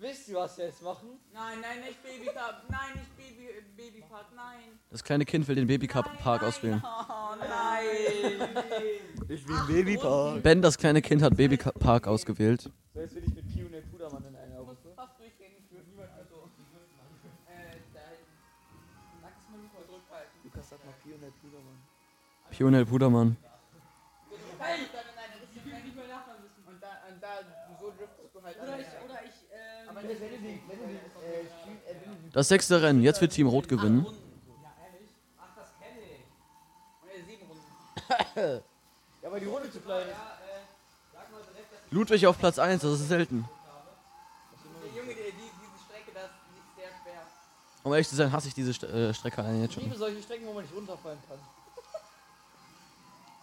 Wisst ihr, was wir jetzt machen? Nein, nein, nicht Babycup. Nein, nicht Baby, äh, Babypark, nein. Das kleine Kind will den Babycup-Park auswählen. Oh nein. Ich will Babypark. Ben, das kleine Kind, hat Babypark ausgewählt. So, jetzt will ich mit Pione Pudermann in einer Gruppe. Fast durchgängig ich würde niemand also. Äh, da. Sag es mal Luca, zurückhalten. Lukas, sag mal Pione Pudermann. Pione Pudermann. Hey! Und da, und da, so driftest du halt. Oder das sechste Rennen, jetzt wird Team Rot gewinnen. Ludwig auf Platz 1, das ist selten. Um ehrlich zu sein, hasse ich diese St äh, Strecke jetzt schon. Ich liebe solche Strecken, wo man nicht runterfallen kann.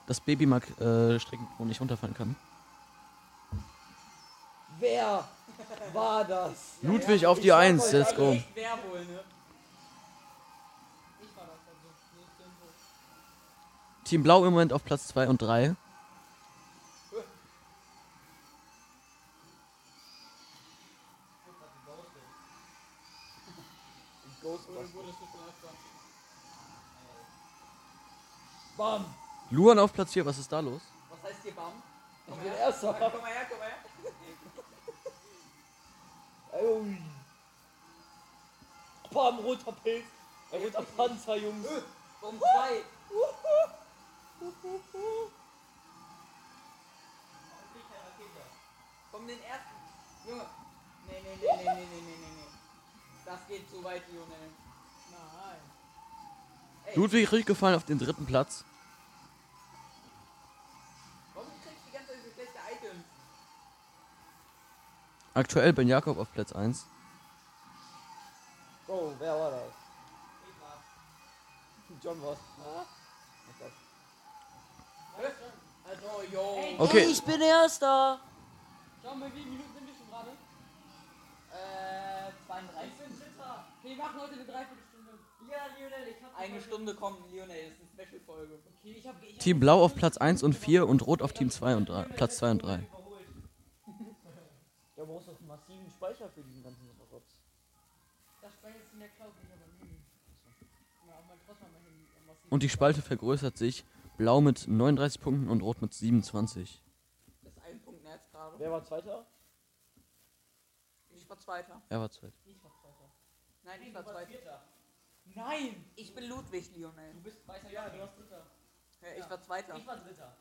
Das Baby mag äh, Strecken, wo man nicht runterfallen kann. Wer war das? Ludwig auf die 1, let's go. Wohl, ne? ich war das also. Team Blau im Moment auf Platz 2 und 3. Bam! Luan auf Platz 4, was ist da los? Was heißt hier Bam? Bin erster. Komm mal her, komm mal her. Ui. Bam, roter Pilz. Ein roter Panzer, Jungs. Äh, Bomb 2. Komm den ersten. Junge. Nee, nee, nee, nee, nee, nee, nee, nee. Das geht zu weit, Junge. Nein. Ludwig Rück gefallen auf den dritten Platz. Aktuell Ben Jakob auf Platz 1. Bro, wer war das? John was. Also, yo. Okay, Ich bin erster. Schau mal, wie viele Minuten sind wir schon gerade? Äh, 32. Okay, wir machen heute eine Dreiviertelstunde. Ja, Lionel, ich hab Eine Stunde kommt Lionel, das ist eine Special-Folge. Okay, ich hab, ich Team Blau auf Platz 1 und 4 und Rot auf Team 2 und 3, Platz 2 und 3. Ja, du brauchst doch massiven Speicher für diesen ganzen Rotz. das speichert in der Cloud nicht, aber nee. Ja, aber trotzdem mal hin. massiv. Und die Spalte vergrößert sich. Blau mit 39 Punkten und Rot mit 27. Das ist ein Punkt mehr gerade. Wer war zweiter? Ich war Zweiter. Er war zweit. Ich war Zweiter. Nein, ich war Zweiter. Nein! Ich bin Ludwig, Lionel. Du bist weißer Ja, du warst Dritter. Ja, ich war Zweiter. Ich war Dritter.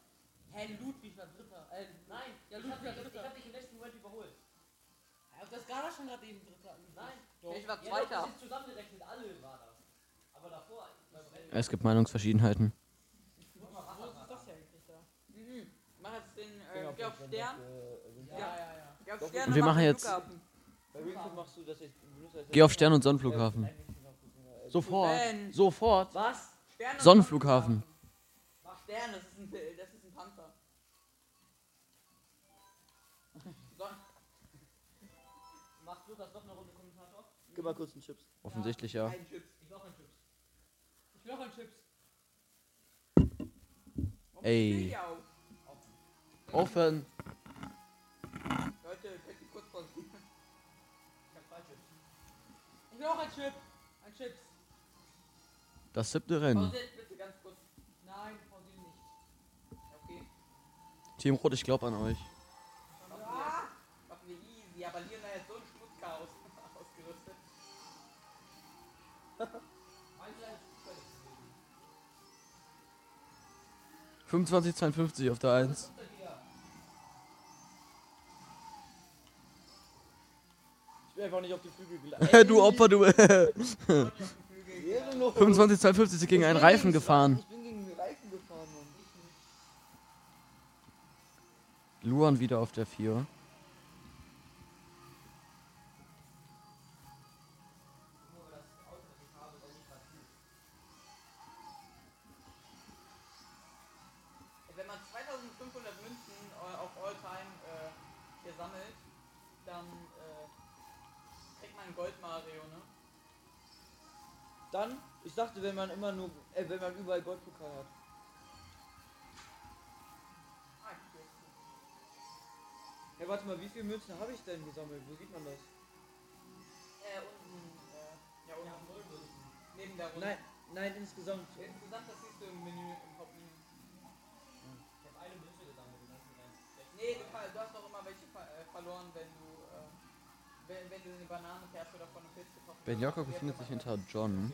Hä, Ludwig war Dritter. Äh, Nein, Ja, ich hab ich hab dich im letzten Moment überholt. Auf der Skala schon gerade eben Dritter. Nein. Doch. Ich war Ja, doch, Zweiter. das ist zusammengerechnet, alle war das. Aber davor. Es gibt Meinungsverschiedenheiten. Wo ist das hier eigentlich da? Mhm. Mach jetzt den, äh, geh auf Stern. Ja, ja, ja. Geh auf Stern Und wir mach machen jetzt- Flughafen. Bei Wingfoot machst du das jetzt. benutzt das Geh auf Stern- und Sonnenflughafen. Sofort. Ben. Sofort. Was? Stern und Sonnenflughafen. Mach Stern, das ist ein, Pil- Gib mal kurz einen Chips. Offensichtlich ja. Ein Chips. Ich will auch einen Chips. Ich will auch einen Chips. Warum Ey. steht ihr auf? Aufhören. Leute, könnt ihr kurz pausieren? Ich hab zwei Chips. Ich will auch einen Chip. Ein Chips. Das siebte Rennen. Pausiert bitte ganz kurz. Nein, pausieren nicht. Okay. Team Rot, ich glaube an euch. Machen wir, machen wir easy, aber Lionel 25, 52 auf der 1. Ich bin einfach nicht auf die Flügel gelandet. du Opfer, du. Ehrenlos. 25, 52 sind gegen einen Reifen gefahren. Ich bin gegen den Reifen gefahren, Mann. Luan wieder auf der 4. Dann, ich dachte, wenn man immer nur, äh, wenn man überall Goldpokal hat. Hey, warte mal, wie viele Münzen habe ich denn gesammelt? Wo sieht man das? Äh, unten, äh, ja, unten. Neben der Runde. Nein, nein, insgesamt. Insgesamt, das siehst du im Menü, im Hauptmenü. Ich hab eine Münze gesammelt, die ganzen Rennen. Nee, du, du hast doch immer welche ver äh, verloren, wenn du, Ben Jocko befindet sich hinter John.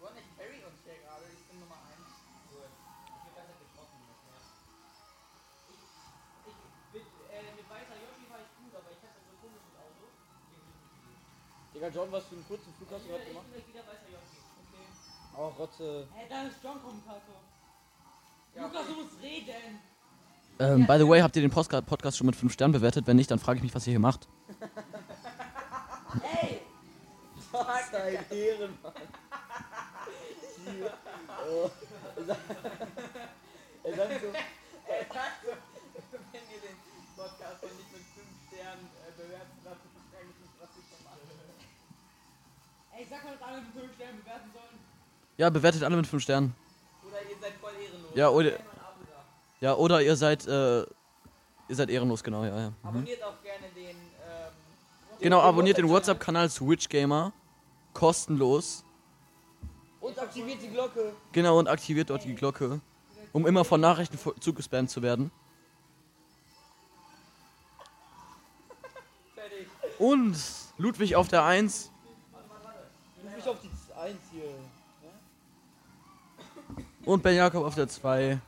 Ron, ich carry uns hier gerade, ich bin Nummer 1. Ich bin besser getroffen, mit, äh, Yoshi war ich gut, aber ich hatte so komisches Auto. Digga, John, was für einen kurzen Flug hast du gerade gemacht? Ich bin wieder weiter Yoshi, okay. Oh, Rotze. Hä, hey, da ist John Kommentator. Ja, Lukas, du musst reden! Ähm, by the way, habt ihr den Podcast schon mit 5 Sternen bewertet? Wenn nicht, dann frage ich mich, was ihr hier macht. Was ein Ehrenmann. oh. Er sagt so, Wenn ihr den Podcast noch nicht mit 5 Sternen äh, bewertet dann frage ich mich, was ich schon mache. Ey, sag mal, dass alle mit 5 Sternen bewerten sollen. Ja, bewertet alle mit 5 Sternen. Oder ihr seid voll ehrenlos. Ja, oder, ja, oder ihr seid, äh, ihr seid ehrenlos, genau, ja, ja. Abonniert auch gerne den. Ähm, Genau, abonniert den WhatsApp-Kanal Switch Gamer. Kostenlos. und aktiviert die Glocke. Genau, und aktiviert dort die Glocke, um immer von Nachrichten zugespammt zu werden. fertig. Und Ludwig auf der 1. Ruf mich auf die 1 hier. Und Ben Jakob auf der 2.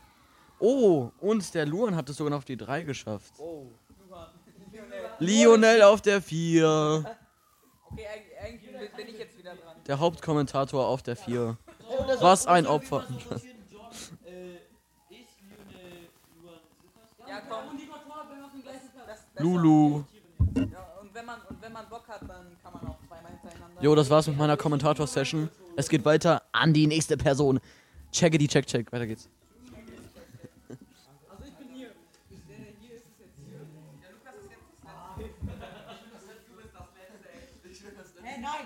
Oh, und der Luan hat es sogar noch auf die 3 geschafft. Oh. Lionel auf der 4. Okay, eigentlich, bin- ich jetzt wieder dran. Der Hauptkommentator auf der 4. Was ein Opfer. Ja, komm. Und die Kontrolle, wenn wir auf dem gleichen Platz. Das, das Lulu. Ja, und, wenn man, und wenn man Bock hat, dann kann man auch zweimal hintereinander. Jo, das war's mit meiner Kommentator-Session. Es geht weiter an die nächste Person. Checke die check, check. Weiter geht's. Also ich bin hier. Der, der hier ist es jetzt hier. Der Lukas ist jetzt das Letzte. Du bist das Letzte, ey. Hä, nein.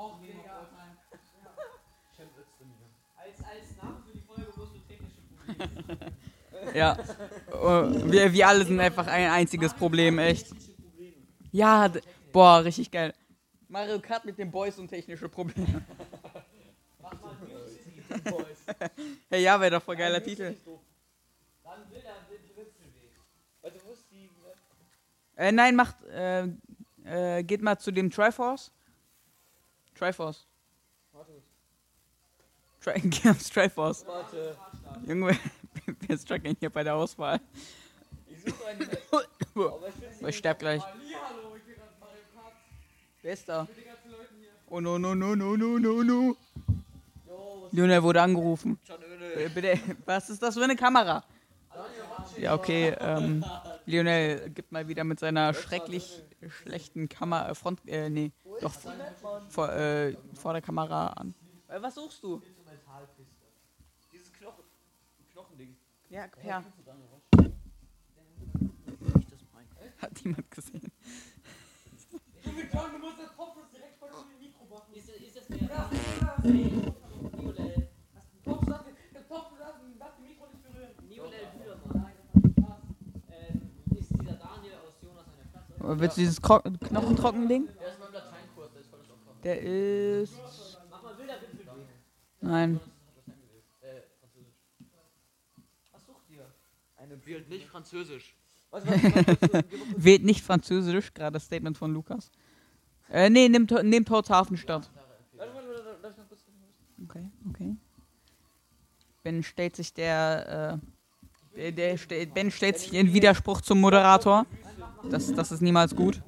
Och, gegeben auf Digga. Alltime. Als, als Name für die Folge musst du technische Probleme. Ja. Oh, wir, wir alle sind einfach ein einziges Problem, echt. Ja, boah, richtig geil. Mario Kart mit den Boys und technische Probleme. hey, ja, wäre doch voll geiler Titel. Dann will er den Wipfelweg. Also, wo ist die. Äh, nein, macht, äh, äh, geht mal zu dem Triforce. Triforce. Tri geh aufs Triforce. Warte. Junge, wir strugglen hier bei der Auswahl. Ich suche eine. Oh, Aber ich sterb gleich. Hallihallo, ich bin gerade Mario Kart. Wer ist da? Oh no, no, no, no, no, no, no. Lionel wurde angerufen. Äh, Bitte, was ist das für eine Kamera? Ja, okay. Ähm, Lionel gibt mal wieder mit seiner schrecklich schlechten Kamera, äh, Front, äh, nee, doch vor, äh, vor der Kamera an. Äh, was suchst du? dieses Knochen. Knochending. Ja, per. Hat jemand gesehen? Junge John, du musst den Topf direkt vor dem Mikro machen. Ist, ist das der Ja, das ist Niolel, Topf, lass den- der Topf, lass den- lass den Mikro nicht berühren. Niolel Bühlermann? Ähm, ist dieser Daniel aus Jonas eine Platz? Willst du dieses Knochentrocken-Ding? Der wilder Wipfelweg. Nein. Äh, Französisch. Was sucht ihr? Eine wählt nicht Französisch. Wählt nicht Französisch, gerade das Statement von Lukas. Äh, nee, nimmt, nimmt mal kurz. Okay, okay. Ben stellt sich der, äh, der, der Ben stellt sich in Widerspruch zum Moderator. Das, das ist niemals gut.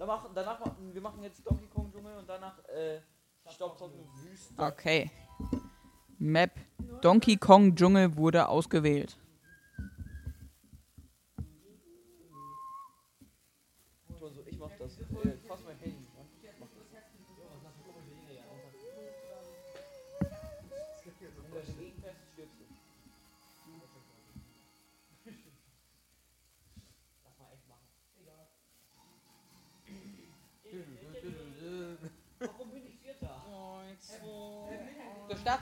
Danach, danach wir machen jetzt Donkey Kong Dschungel und danach äh, Staubtrocken Wüste. Okay. Map Donkey Kong Dschungel wurde ausgewählt.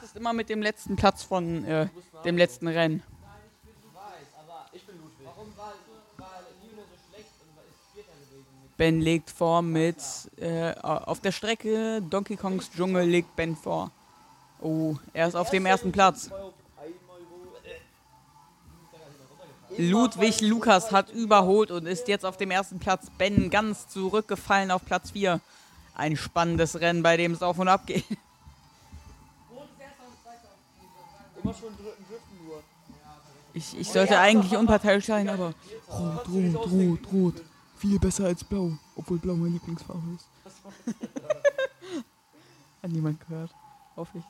Startest immer mit dem letzten Platz von äh, dem letzten Rennen. Ben legt vor mit äh, auf der Strecke Donkey Kongs Dschungel legt Ben vor. Oh, er ist auf dem ersten Platz. Ludwig Lukas hat überholt und ist jetzt auf dem ersten Platz. Ben ganz zurückgefallen auf Platz 4. Ein spannendes Rennen, bei dem es auf und ab geht. Ich, ich sollte eigentlich unparteiisch sein, aber rot, rot, rot, rot. Viel besser als blau, obwohl blau mein Lieblingsfarbe ist. Hat niemand gehört. Hoffe ich.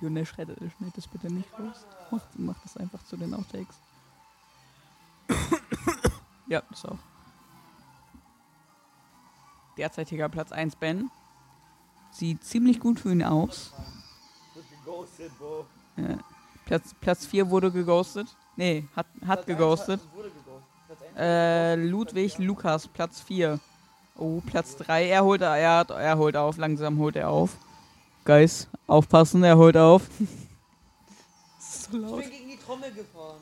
Lionel schneidet schneid das bitte nicht raus. Macht, macht das einfach zu den Outtakes. ja, das auch. Derzeitiger Platz 1 Ben. Sieht ziemlich gut für ihn aus. Ja. Platz, Platz 4 wurde geghostet. Nee, hat, hat geghostet. Äh, Ludwig Lukas, Platz 4. Oh, Platz 3. Er holt, er, hat, er holt auf. Langsam holt er auf. Guys, aufpassen, er holt auf. so laut. Ich bin gegen die Trommel gefahren.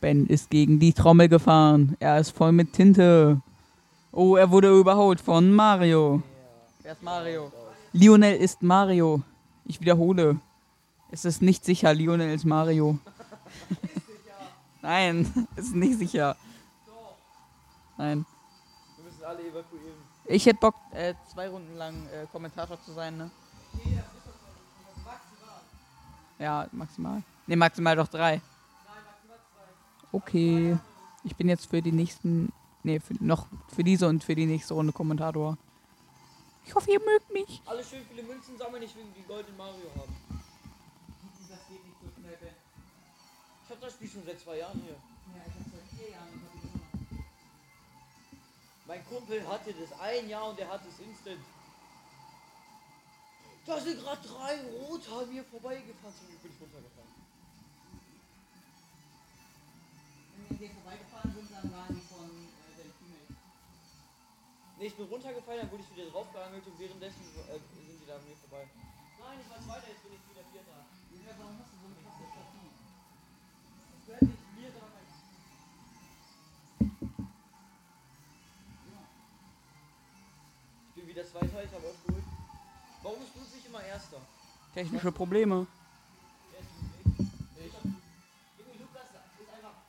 Ben ist gegen die Trommel gefahren. Er ist voll mit Tinte. Oh, er wurde überholt von Mario. Wer ist Mario? Lionel ist Mario. Ich wiederhole. Es ist nicht sicher, Lionel ist Mario. Nein, es ist nicht sicher. Nein. Wir müssen alle evakuieren. Ich hätte Bock, äh, zwei Runden lang äh, Kommentator zu sein, ne? Ja, maximal. Ne, maximal doch drei. Okay. Ich bin jetzt für die nächsten. Ne, noch für diese und für die nächste Runde Kommentator. Ich hoffe, ihr mögt mich. Alle schön viele Münzen sammeln, ich will die goldenen Mario haben. Ich hab das Spiel schon seit zwei Jahren hier. Mein Kumpel hatte das ein Jahr und er hat es instant. Da sind gerade drei Rote an mir vorbeigefahren. Zum Glück bin ich runtergefahren. Nee, ich bin runtergefallen, dann wurde ich wieder draufgeangelt und währenddessen äh, sind die da an mir vorbei. Nein, ich war Zweiter, jetzt bin ich wieder Vierter. warum hast du so eine krasse Strategie? Das gehört nicht mir, sondern mein Ich bin wieder Zweiter, ich habe aufgeholt. Warum ist Ludwig immer Erster? Technische Probleme.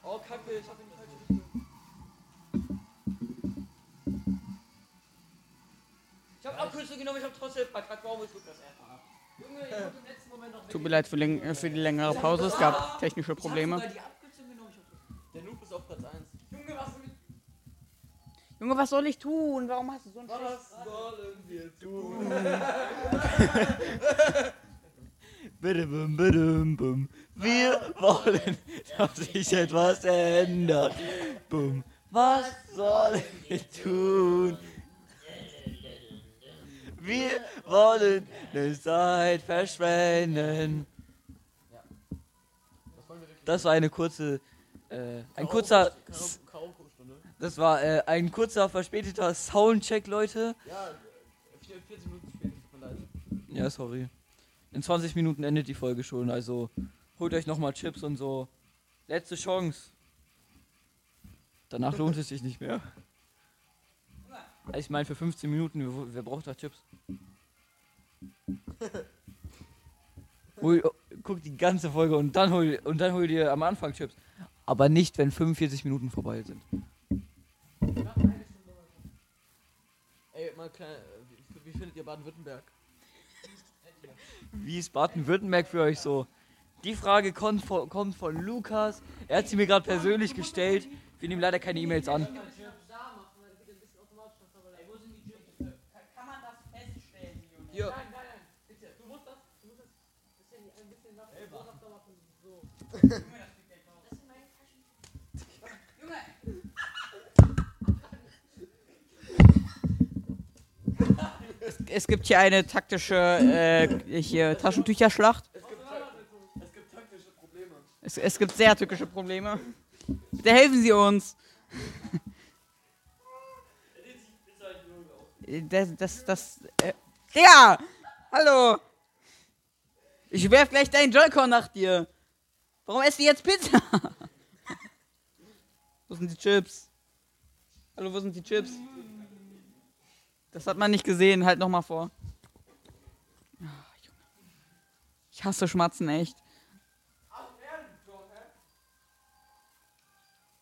Oh, Kacke, ich hab in die falsche Richtung. Ich hab Abkürzung genommen, ich hab trotzdem verkackt. Warum ist Lukas Erster? Tut mir leid für, läng äh, für die längere Pause. Es gab technische Probleme. Der Noob ist auf Platz 1. Junge, was. Junge, was soll ich tun? Warum hast du so einen Was sollen wir tun? bitte, bum, bitte, bum. Wir wollen, dass sich etwas ändert. Bum. Was sollen wir tun? Wir wollen eine Zeit verschwenden. Das war eine kurze, äh, ein kurzer, das war äh, ein kurzer verspäteter Soundcheck, Leute. Ja, 40 Minuten spät, tut mir leid. Ja, sorry. In 20 Minuten endet die Folge schon, also holt euch nochmal Chips und so. Letzte Chance. Danach lohnt es sich nicht mehr. Ich meine, für 15 Minuten, wer, wer braucht da Chips? Hol, guck die ganze Folge und dann hol und dann hol dir am Anfang Chips. Aber nicht, wenn 45 Minuten vorbei sind. Ey, mal klein, wie, wie findet ihr Baden-Württemberg? Wie ist Baden-Württemberg für euch so? Die Frage kommt von, kommt von Lukas. Er hat sie mir gerade persönlich gestellt. Wir nehmen leider keine E-Mails an. Kann man das feststellen, Lionel? Ja. Nein, nein, nein. Bitte. Du musst das, du musst das, das Handy ein bisschen nach so nach da machen. So. Junge, das fliegt gleich raus. Das sind meine Taschen. Junge! Es, es gibt hier eine taktische äh, hier, Taschentücherschlacht. Es gibt taktische Probleme. Es, es gibt sehr tückische Probleme. Bitte helfen Sie uns. Das, das, das, äh, Digga! Hallo! Ich werf gleich deinen Joy-Con nach dir. Warum esst du jetzt Pizza? Sind die Chips? Hallo, wo sind die Chips? Das hat man nicht gesehen, halt nochmal vor. Ah, Junge. Ich hasse Schmatzen, echt.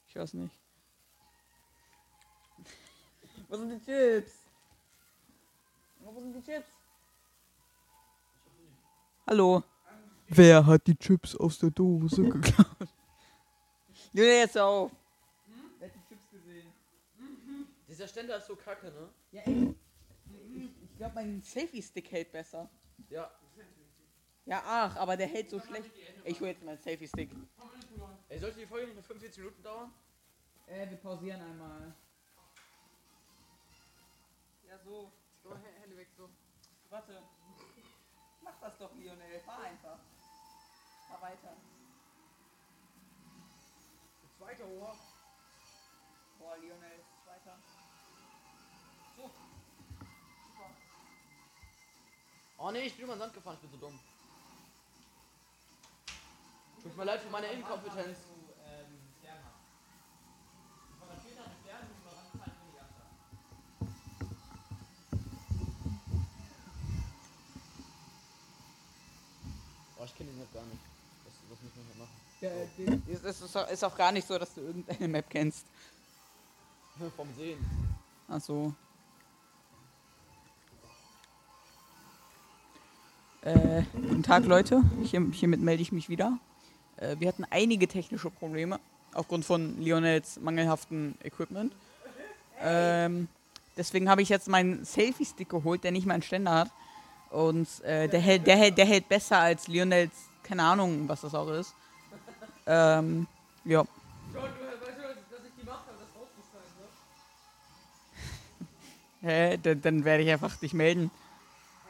Ich weiß nicht. Wo sind die Chips? Wo sind die Chips? Hallo. Wer hat die Chips aus der Dose geklaut? Junge, jetzt auf. Wer hat die Chips gesehen? Dieser Ständer ist so kacke, ne? Ja, ey. Ich glaube, mein Selfie-Stick hält besser. Ja. Ja, ach, aber der hält so schlecht. Ich hole jetzt meinen Selfie-Stick. Ey, sollte die Folge nicht nur 45 Minuten dauern? Äh, wir pausieren einmal. Ja, so. So, Hände weg, so. Warte. Mach das doch, Lionel. Fahr einfach. Fahr weiter. Zweiter Ohr. Boah, Lionel. Oh nee, ich bin über den Sand gefahren, ich bin so dumm. Tut mir leid für meine Inkompetenz. Oh, ich kenne den Map gar nicht. Das, das muss man halt machen. Ja, es ist, ist auch gar nicht so, dass du irgendeine Map kennst. Vom Sehen. Ach so. Äh, guten Tag, Leute. Hier, hiermit melde ich mich wieder. Äh, wir hatten einige technische Probleme aufgrund von Lionels mangelhaften Equipment. Ähm, deswegen habe ich jetzt meinen Selfie-Stick geholt, der nicht mal einen Ständer hat. Und äh, der, hält, der, hält, der hält besser als Lionels, keine Ahnung, was das auch ist. Ähm, ja. Hä? Dann, dann werde ich einfach dich melden.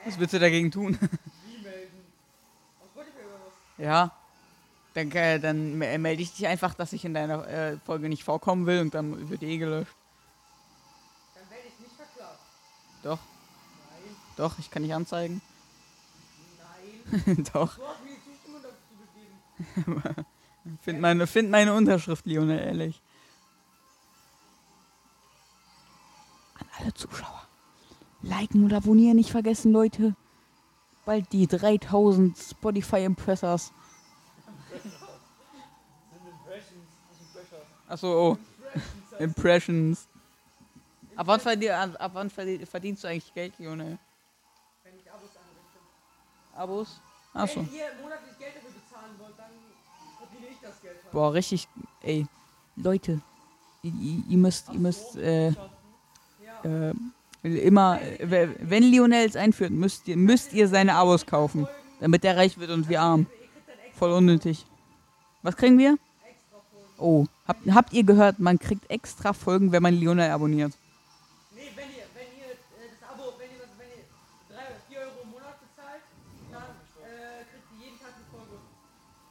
Was willst du dagegen tun? Wie melden? Aus Spotify oder was? Ja. Dann, äh, dann me- melde ich dich einfach, dass ich in deiner äh, Folge nicht vorkommen will und dann wird eh gelöscht. Dann werde ich nicht verklagt. Doch, Nein, doch, ich kann nicht anzeigen. nein. doch. Du hast mir Zustimmung dazu gegeben. Find meine, find meine Unterschrift, Lionel, ehrlich. An alle Zuschauer. Liken und abonnieren nicht vergessen, Leute. Bald die 3000 Spotify Impressors. Achso, oh. Impressions. Ab wann, verdien, ab, wann verdien, verdienst du eigentlich Geld, Lionel? Wenn ich Abos anrichte. Abos? Achso. Wenn ihr monatlich Geld dafür bezahlen wollt, dann verdiene ich das Geld. halt. Boah, richtig. Ey, Leute. Ihr, ihr ihr müsst, ihr müsst, äh, Ja. äh, immer, äh, wenn Lionel es einführt, müsst ihr, müsst ihr seine Abos kaufen, damit der reich wird und wir arm. Voll unnötig. Was kriegen wir? Oh, habt, habt ihr gehört, man kriegt extra Folgen, wenn man Lionel abonniert. Nee, wenn ihr, wenn ihr äh, das Abo, wenn ihr, das- wenn ihr 3 oder 4 Euro im Monat bezahlt, dann äh, kriegt ihr jeden Tag eine Folge.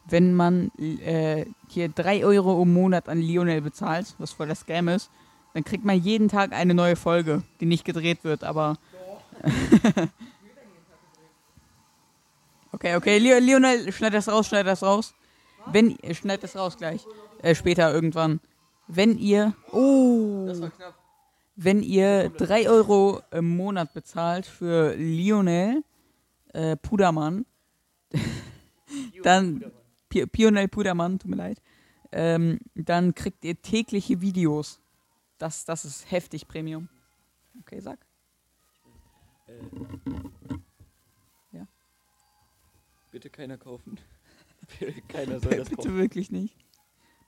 Wenn man äh, hier 3 Euro im Monat an Lionel bezahlt, was voll der Scam ist, dann kriegt man jeden Tag eine neue Folge, die nicht gedreht wird, aber. okay, okay, Lionel, schneid das raus, schneid das raus. Wenn, äh, schneid das raus gleich. Äh, später irgendwann. Wenn ihr. Oh! Das war knapp. wenn ihr 3 Euro im Monat bezahlt für Lionel äh, Pudermann, dann Pi- Pionel Pudermann, tut mir leid, ähm, dann kriegt ihr tägliche Videos. Das, das ist heftig Premium. Okay, sag. Bitte keiner kaufen. Bitte keiner soll das Bitte kaufen. wirklich nicht.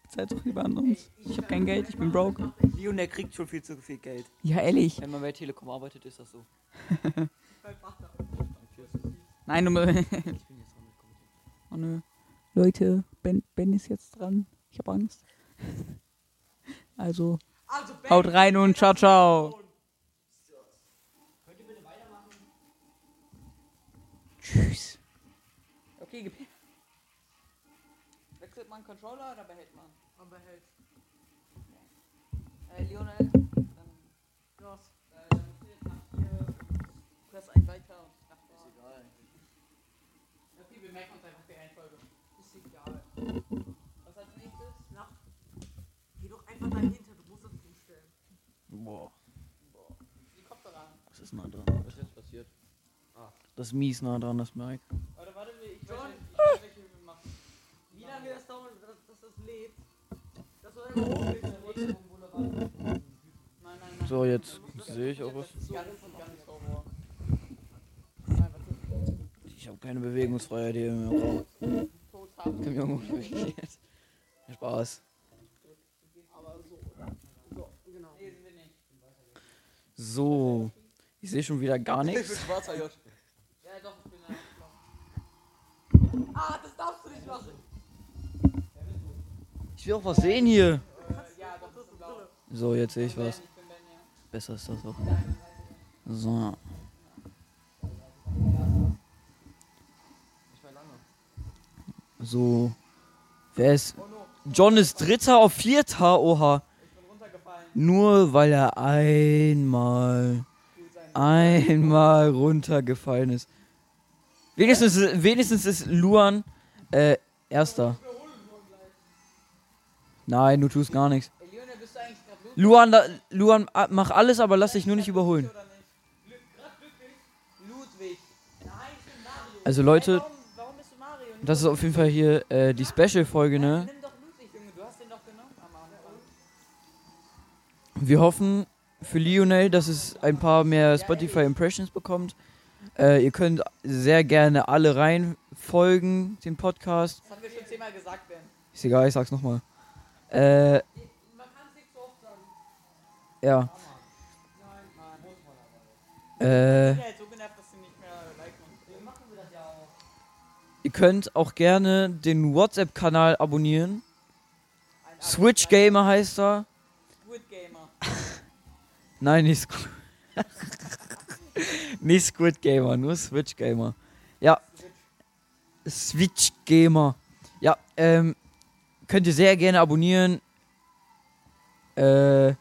Bezahlt doch lieber an uns. Ich habe kein Geld, ich bin broke. Lionel kriegt schon viel zu viel Geld. Ja, ehrlich. Wenn man bei Telekom arbeitet, ist das so. Nein, du. Ich bin jetzt dran mit Kommentaren. Oh nö. Leute, ben, ben ist jetzt dran. Ich habe Angst. Also, haut rein und ciao, ciao. Tschüss. Okay, gib her. Wechselt man Controller oder behält man? Man behält. Äh, Lionel, dann, Was? äh, dann jetzt nach hier, press ein weiter und nach da. Ist egal. Okay, wir merken uns einfach die Reihenfolge. Ist egal. Was als nächstes? Nacht. Geh doch einfach dahinter, du musst das nicht umstellen. Boah. Die Kopfhörer an. Was ist denn Das ist mies nah dran, das Mike. Warte, warte, ich weiß nicht, ich weiß wie wir machen. Wie lange das dauert, dass, das lädt? Das soll einfach hochgehen. Nein, nein, nein. So, jetzt sehe ich auch was. Ich habe keine Bewegungsfreiheit hier im Raum. Ich mich irgendwo bewegen. Spaß. Wir nicht. So. Ich sehe schon wieder gar nichts. schwarzer J. Ja, doch, ich bin da. Ah, das darfst du nicht machen. Ich will auch was sehen hier. So, jetzt sehe ich was. Besser ist das auch. So. So. Wer ist. John ist Dritter auf Vierter, oha. Nur weil er einmal. Einmal runtergefallen ist. Wenigstens, wenigstens ist Luan äh, Erster. Nein, du tust gar nichts. Luan, la- Luan, ah, mach alles, aber lass dich nur nicht überholen. Also Leute, das ist auf jeden Fall hier äh, die Special-Folge, ne? Wir hoffen für Lionel, dass es ein paar mehr Spotify-Impressions bekommt. Äh, ihr könnt sehr gerne alle reinfolgen, den Podcast. Das haben wir schon zehnmal gesagt, Ben. Ist egal, ich sag's nochmal. Äh, Man kann es nicht so oft sagen. ja. Ich Äh, bin ja jetzt so genervt, dass sie nicht mehr liken und machen wir das ja auch. ihr könnt auch gerne den WhatsApp-Kanal abonnieren. Switch Gamer heißt er. Squid Gamer. Nein, nicht Squid. nicht Squid Gamer, nur Switch Gamer. Ja. Switch Gamer. Ja, ähm, könnt ihr sehr gerne abonnieren. Äh,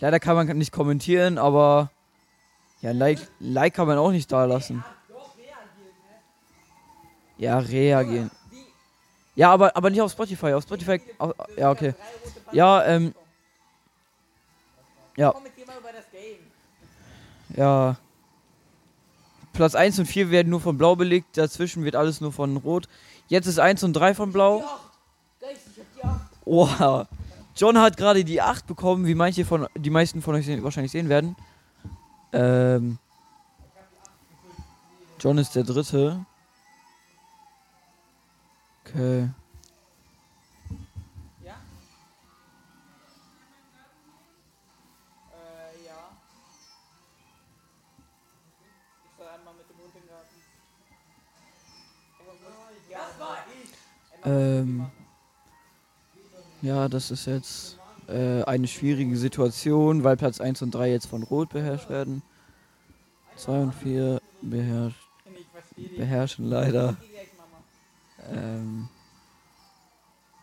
leider kann man nicht kommentieren, aber ja, Like, like kann man auch nicht da lassen. Ja, reagieren. Ja, aber, aber nicht auf Spotify. Auf Spotify. Auf, ja, okay. Ja, ähm, Ja. Ja. Platz 1 und 4 werden nur von Blau belegt, dazwischen wird alles nur von Rot. Jetzt ist 1 und 3 von Blau. Ich hab die 8. Oha. John hat gerade die 8 bekommen, wie manche von die meisten von euch sehen, wahrscheinlich sehen werden. Ähm. John ist der dritte. Okay. Ähm. Ja, das ist jetzt äh, eine schwierige Situation, weil Platz 1 und 3 jetzt von Rot beherrscht werden. 2 und 4 beherrscht, beherrschen leider. Ähm,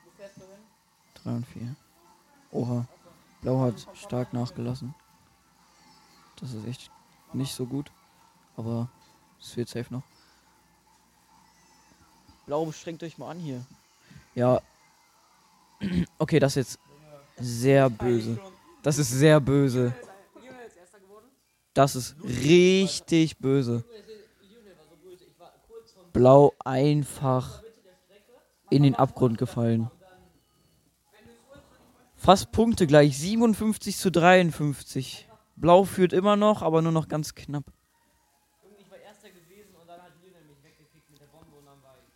Wo fährst du hin? 3 und 4. Oha. Blau hat stark nachgelassen. Das ist echt nicht so gut. Aber es wird safe noch. Blau, strengt euch mal an hier. Ja. Okay, das ist jetzt sehr böse. Das ist sehr böse. Das ist richtig böse. Blau einfach in den Abgrund gefallen. Fast Punkte gleich. 57 zu 53. Blau führt immer noch, aber nur noch ganz knapp. Ich war Erster gewesen und dann hat Lionel mich weggekickt mit der Bombe und dann war ich.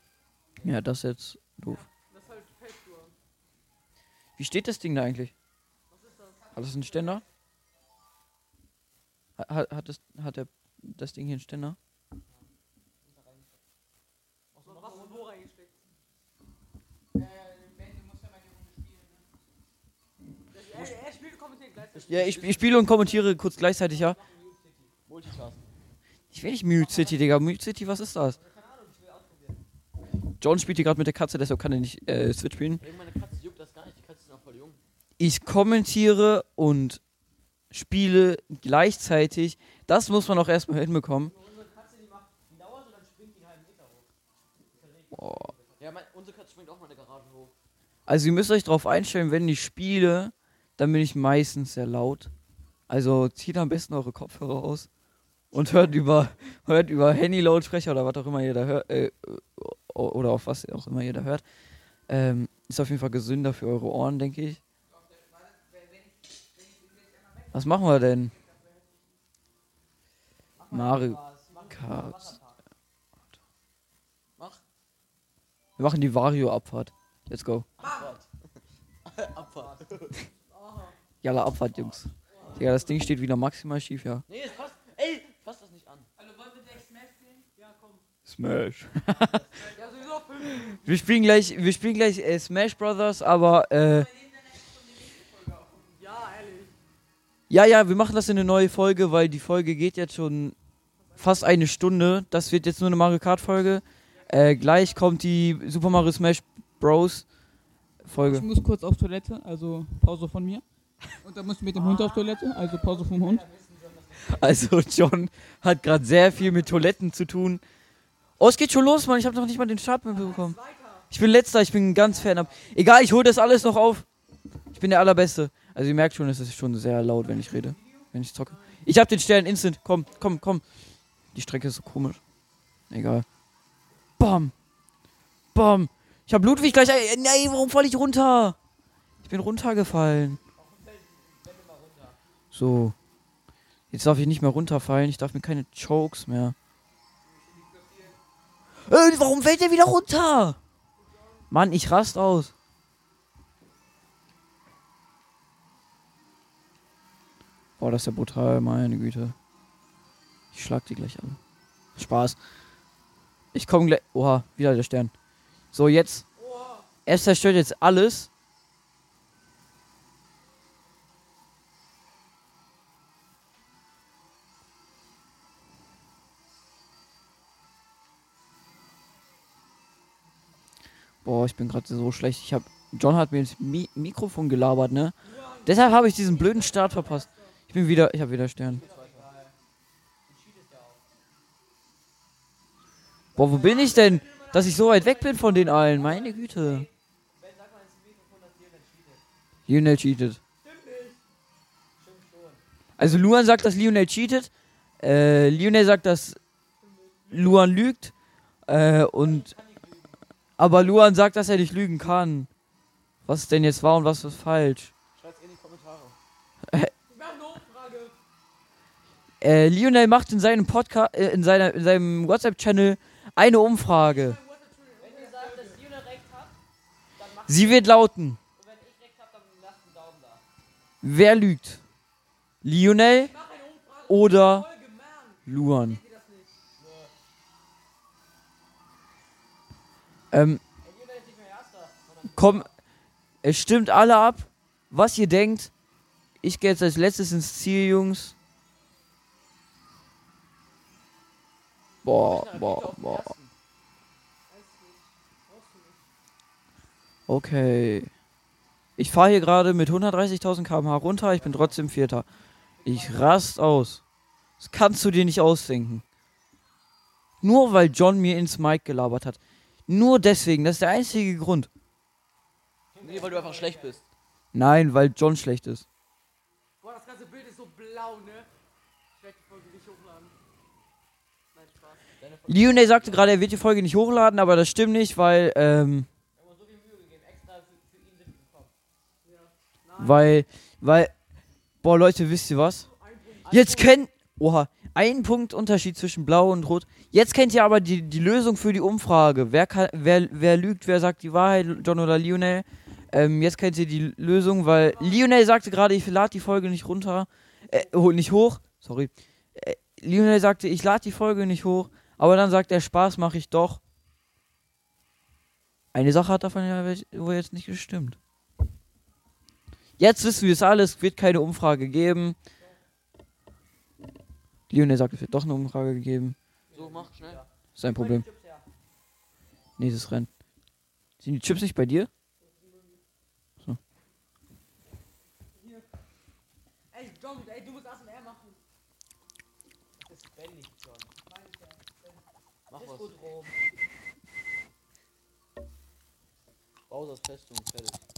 Ja, das ist jetzt doof. Das ist halt Feldtour. Wie steht das Ding da eigentlich? Hat das einen Ständer? Hat, hat, das, hat der, das Ding hier einen Ständer? Was ist wo reingesteckt? Ja ich, ich spiele und kommentiere kurz gleichzeitig, ja. Multitask. Ich will nicht Mute City, Digga. Mute City, was ist das? John spielt hier gerade mit der Katze, deshalb kann er nicht äh, Switch spielen. Ich kommentiere und spiele gleichzeitig. Das muss man auch erstmal hinbekommen. Ja, mein, unsere Katze springt auch mal in der Garage hoch. Also ihr müsst euch darauf einstellen, wenn ich spiele, dann bin ich meistens sehr laut. Also zieht am besten eure Kopfhörer aus und hört über, hört über Handy-Lautsprecher oder was auch immer ihr da hört, äh, oder auf was auch immer ihr da hört. Ähm, ist auf jeden Fall gesünder für eure Ohren, denke ich. Was machen wir denn? Mario Kart. Wir machen die Vario-Abfahrt. Let's go. Abfahrt. Jalla, Abfahrt, Jungs. Digga, das Ding steht wieder maximal schief, ja. Nee, es passt das nicht an. Also wollen wir gleich Smash spielen? Ja, komm. Smash. Wir spielen gleich, wir spielen gleich äh, Smash Brothers, aber äh, ja, ja, wir machen das in eine neue Folge, weil die Folge geht jetzt schon fast eine Stunde. Das wird jetzt nur eine Mario Kart Folge. Äh, gleich kommt die Super Mario Smash Bros. Folge. Ich muss kurz auf Toilette, also Pause von mir. Und dann muss ich mit dem Hund auf Toilette, also Pause vom Hund. Also John hat gerade sehr viel mit Toiletten zu tun. Oh, es geht schon los, Mann. Ich habe noch nicht mal den Start bekommen. Ich bin letzter, ich bin ganz fernab. Egal, ich hole das alles noch auf. Ich bin der allerbeste. Also ihr merkt schon, es ist schon sehr laut, wenn ich rede, wenn ich zocke. Ich habe den Stern instant. Komm, komm, komm. Die Strecke ist so komisch. Egal. Bam. Bam. Ich habe Ludwig gleich. Nein, warum falle ich runter? Ich bin runtergefallen. So. Jetzt darf ich nicht mehr runterfallen. Ich darf mir keine Chokes mehr. Äh, warum fällt der wieder runter? Mann, ich rast aus. Boah, das ist ja brutal, meine Güte. Ich schlag die gleich an. Spaß. Ich komme gleich. Oha, wieder der Stern. So, jetzt. Er zerstört jetzt alles. Boah, ich bin gerade so schlecht. Ich hab. John hat mir ins Mi Mikrofon gelabert, ne? Deshalb habe ich diesen blöden Start verpasst. Ich bin wieder. Ich habe wieder Stern. Boah, wo bin ich denn? Dass ich so weit weg bin von den allen. Meine Güte. Lionel cheatet. Also Luan sagt, dass Lionel cheatet. Äh, Lionel sagt, dass Luan lügt. Äh, und aber Luan sagt, dass er nicht lügen kann. Was ist denn jetzt wahr und was ist falsch? Schreib's in die Kommentare. Äh, Lionel macht in seinem Podcast, äh, in, seiner, in seinem WhatsApp-Channel eine Umfrage. Wenn ihr sagt, dass Lionel recht hat, dann macht Sie wird lauten: Und wenn ich recht habe, dann lasst einen Daumen da. Wer lügt? Lionel oder Luan? Ähm, komm, es stimmt alle ab, was ihr denkt. Ich gehe jetzt als letztes ins Ziel, Jungs. Boah, boah, boah. Okay. Ich fahre hier gerade mit 130.000 km/h runter, ich bin trotzdem Vierter. Ich rast aus. Das kannst du dir nicht ausdenken. Nur weil John mir ins Mic gelabert hat. Nur deswegen, das ist der einzige Grund. Nee, weil du einfach schlecht bist. Nein, weil John schlecht ist. Boah, das ganze Bild ist so blau, ne? Ich werde die Folge nicht hochladen. Nein, Spaß. Lionel sagte gerade, er wird die Folge nicht hochladen, aber das stimmt nicht, weil, ähm, weil, weil, boah Leute, wisst ihr was? Jetzt kennt, oha, ein Punkt Unterschied zwischen Blau und Rot. Jetzt kennt ihr aber die, die Lösung für die Umfrage. Wer, kann, wer, wer lügt, wer sagt die Wahrheit, John oder Lionel? Ähm, jetzt kennt ihr die Lösung, weil Lionel sagte gerade, ich lade die Folge nicht runter, äh, nicht hoch, sorry. Äh, Lionel sagte, ich lade die Folge nicht hoch, aber dann sagt er, Spaß mache ich doch. Eine Sache hat davon ja wohl jetzt nicht gestimmt. Jetzt wissen wir es alles, wird keine Umfrage geben. Lionel sagt, es wird doch eine Umfrage geben. So, mach schnell. Ist ein Problem. Nächstes Rennen. Sind die Chips nicht bei dir? Ey, John, ey, du musst ASMR machen. Das ist Ben nicht, John. Mach was. gut rum. Bowsers Festung, fertig.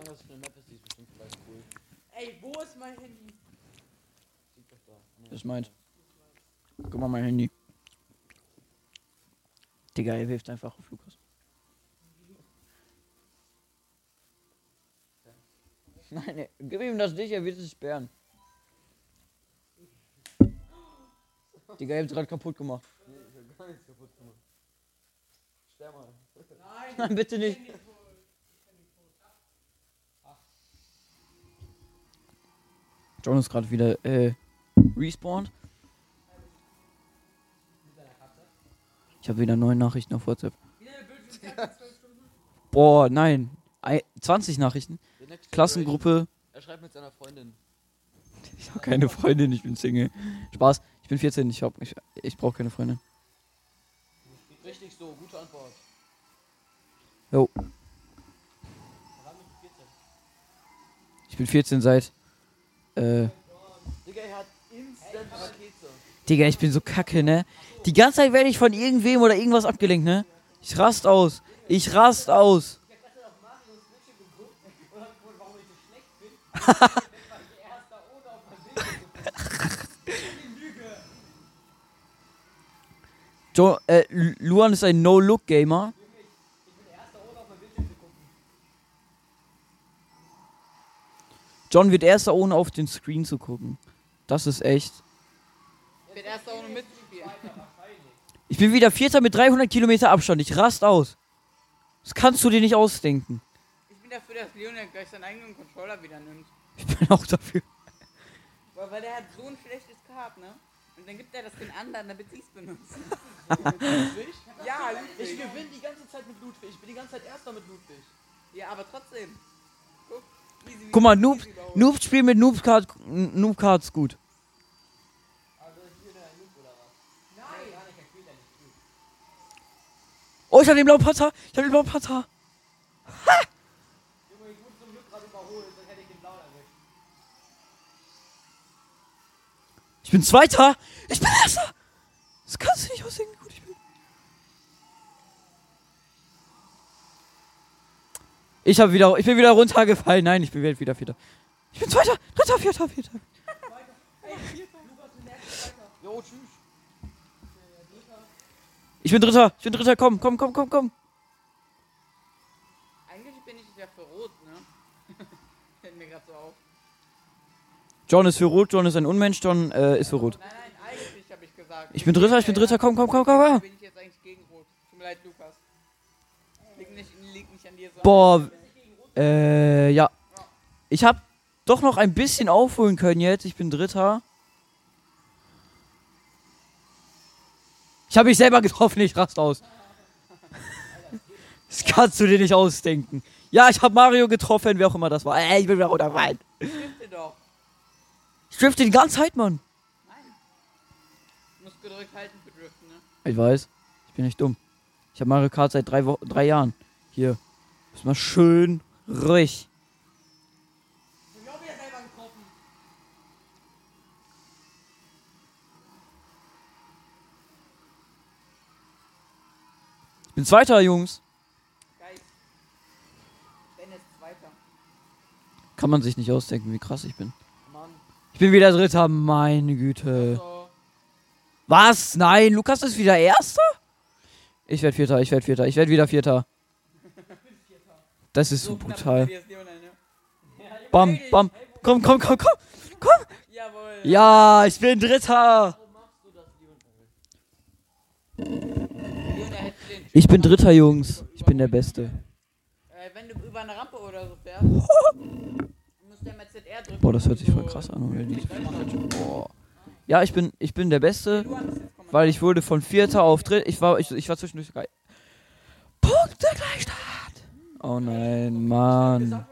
Fragen, was für eine Map ist, die ist bestimmt vielleicht cool. Ey, wo ist mein Handy? Liegt doch da. Nee. Das ist meins. Guck mal mein Handy. Digga, er wirft einfach auf Lukas. Nein, ey, gib ihm das nicht, er wird es sperren. Digga, ihr habt gerade kaputt gemacht. Nee, ich hab gar nichts kaputt gemacht. Sperr mal. Nein, bitte nicht. John ist gerade wieder äh, respawned. Ich habe wieder neun Nachrichten auf WhatsApp. Boah, nein. Ei- 20 Nachrichten. Klassengruppe. Er schreibt mit seiner Freundin. Ich habe keine Freundin, ich bin Single. Spaß. Ich bin 14, ich, hab- ich, ich brauche keine Freundin. Richtig so, gute Antwort. Jo. Ich bin 14 seit. Äh, Digga, ich bin so kacke, ne? Die ganze Zeit werde ich von irgendwem oder irgendwas abgelenkt, ne? Ich rast aus. Ich rast aus. Jo, äh, Lu- Luan ist ein No-Look-Gamer. John wird erster, ohne auf den Screen zu gucken. Das ist echt. Ich bin erster ohne mitzuspielen. Ich bin wieder Vierter mit 300 Kilometer Abstand. Ich rast aus. Das kannst du dir nicht ausdenken. Ich bin dafür, dass Leonel gleich seinen eigenen Controller wieder nimmt. Ich bin auch dafür. Weil, weil der hat so ein schlechtes Kart, ne? Und dann gibt er das den anderen, damit sie es benutzen. Ludwig? Ja, Ich Ludwig. gewinne die ganze Zeit mit Ludwig. Ich bin die ganze Zeit Erster mit Ludwig. Ja, aber trotzdem. Guck, mal, Noob, bauen. Noob spielt mit Noob Card, Noob Cards gut. Oh, ich hab den blauen Patzer. Ich hab den blauen Patzer. Erwischt. Ich bin Zweiter. Ich bin Erster. Das kannst du nicht ausdenken, wie gut ich bin. Ich hab wieder, ich bin wieder runtergefallen. Nein, ich bin wieder Vierter. Ich bin Zweiter, Dritter, Vierter, Vierter. Ich bin Dritter, ich bin Dritter. Komm, komm, komm, komm, komm. Eigentlich bin ich ja für Rot, ne? Fällt mir gerade so auf. John ist für Rot, John ist ein Unmensch, John äh, ist für Rot. Nein, nein, eigentlich habe ich gesagt. Ich bin Dritter, ich bin Dritter. Komm, komm, komm, komm, komm. Bin ich jetzt eigentlich gegen Rot. Tut mir leid, Lukas. Liegt nicht, liegt nicht an dir, sondern Boah, äh, ja. Ich hab doch noch ein bisschen aufholen können jetzt. Ich bin Dritter. Ich habe mich selber getroffen, ich rast aus. Das kannst du dir nicht ausdenken. Ja, ich habe Mario getroffen, wer auch immer das war. Ey, ich bin wieder runtergefallen. Drifte doch. Ich drifte die ganze Zeit, Mann. Nein. Du musst gedrückt halten für Driften, ne? Ich weiß. Ich bin nicht dumm. Ich habe Mario Kart seit drei, Wo drei Jahren. Hier. Ist mal schön ruhig. Ich bin Zweiter, Jungs. Kann man sich nicht ausdenken, wie krass ich bin. Ich bin wieder Dritter, meine Güte. Was? Nein, Lukas ist wieder Erster? Ich werde Vierter, ich werde Vierter, ich werde wieder Vierter. Das ist so bei brutal. ne? Bam, bam. Komm, komm, komm, komm. Komm. Jawohl. Ja, ich bin Dritter. Ich bin Dritter, Jungs. Ich bin der Beste. Äh, wenn du über eine Rampe oder so fährst, muss der mit ZR drücken. Boah, das hört sich voll so- krass an. Boah. Ja, ich bin, ich bin der Beste, weil ich wurde von Vierter auf Dritt. Ich war, ich, ich war zwischendurch geil. Punkte Gleichstand. Oh nein, Mann.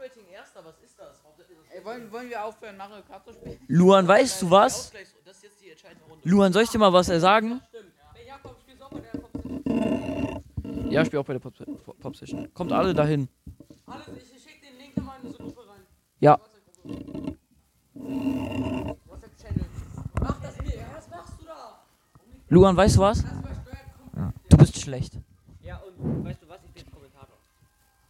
Ey, wollen, wollen wir aufhören, Mario Kart zu spielen? Luan, weißt du was? Luan, soll ich dir mal was äh, sagen? Ja, ich spiele auch bei der Pop, Pop Session. Kommt alle dahin. Alles, ich, ich schick den Link nochmal in unsere Gruppe rein. Ja. WhatsApp-Channel. Mach das mir. Was machst du da? Luan, weißt du was? Du bist schlecht. Ja, und weißt du was? Ich bin Kommentator.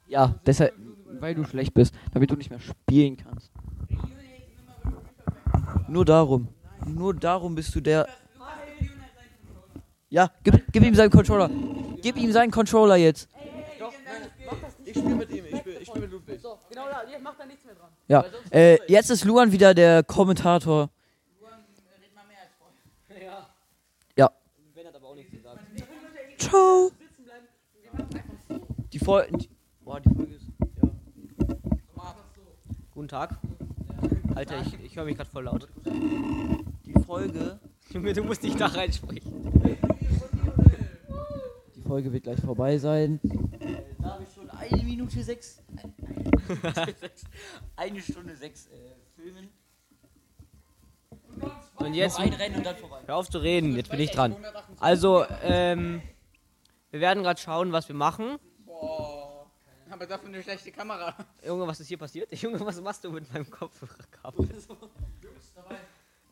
Ja, deshalb. weil du schlecht bist, damit du nicht mehr spielen kannst. Nur darum. Nur darum bist du der. Ja, gib, gib ihm seinen Controller. Gib ihm seinen Controller jetzt. Ich spiele mit ihm, ich spiele ich spiel mit Ludwig. So, genau da, ihr macht da nichts mehr dran. Ja. Äh, jetzt ist Luan wieder der Kommentator. Ja. Ja. Ben hat aber auch nichts gesagt. Ciao. Die Folge. Boah, die Folge ist. Ja. Guten Tag. Alter, ich, ich höre mich gerade voll laut. Die Folge. Junge, du musst nicht da reinsprechen. Die Folge wird gleich vorbei sein. Äh, da habe ich schon eine Minute sechs. eine Stunde sechs äh, Filmen. Und jetzt, Noch ein Rennen und dann vorbei. hör auf zu reden, jetzt bin ich dran. Also, ähm, wir werden gerade schauen, was wir machen. Aber dafür eine schlechte Kamera. Junge, was ist hier passiert? Junge, was machst du mit meinem Kopfhörerkabel?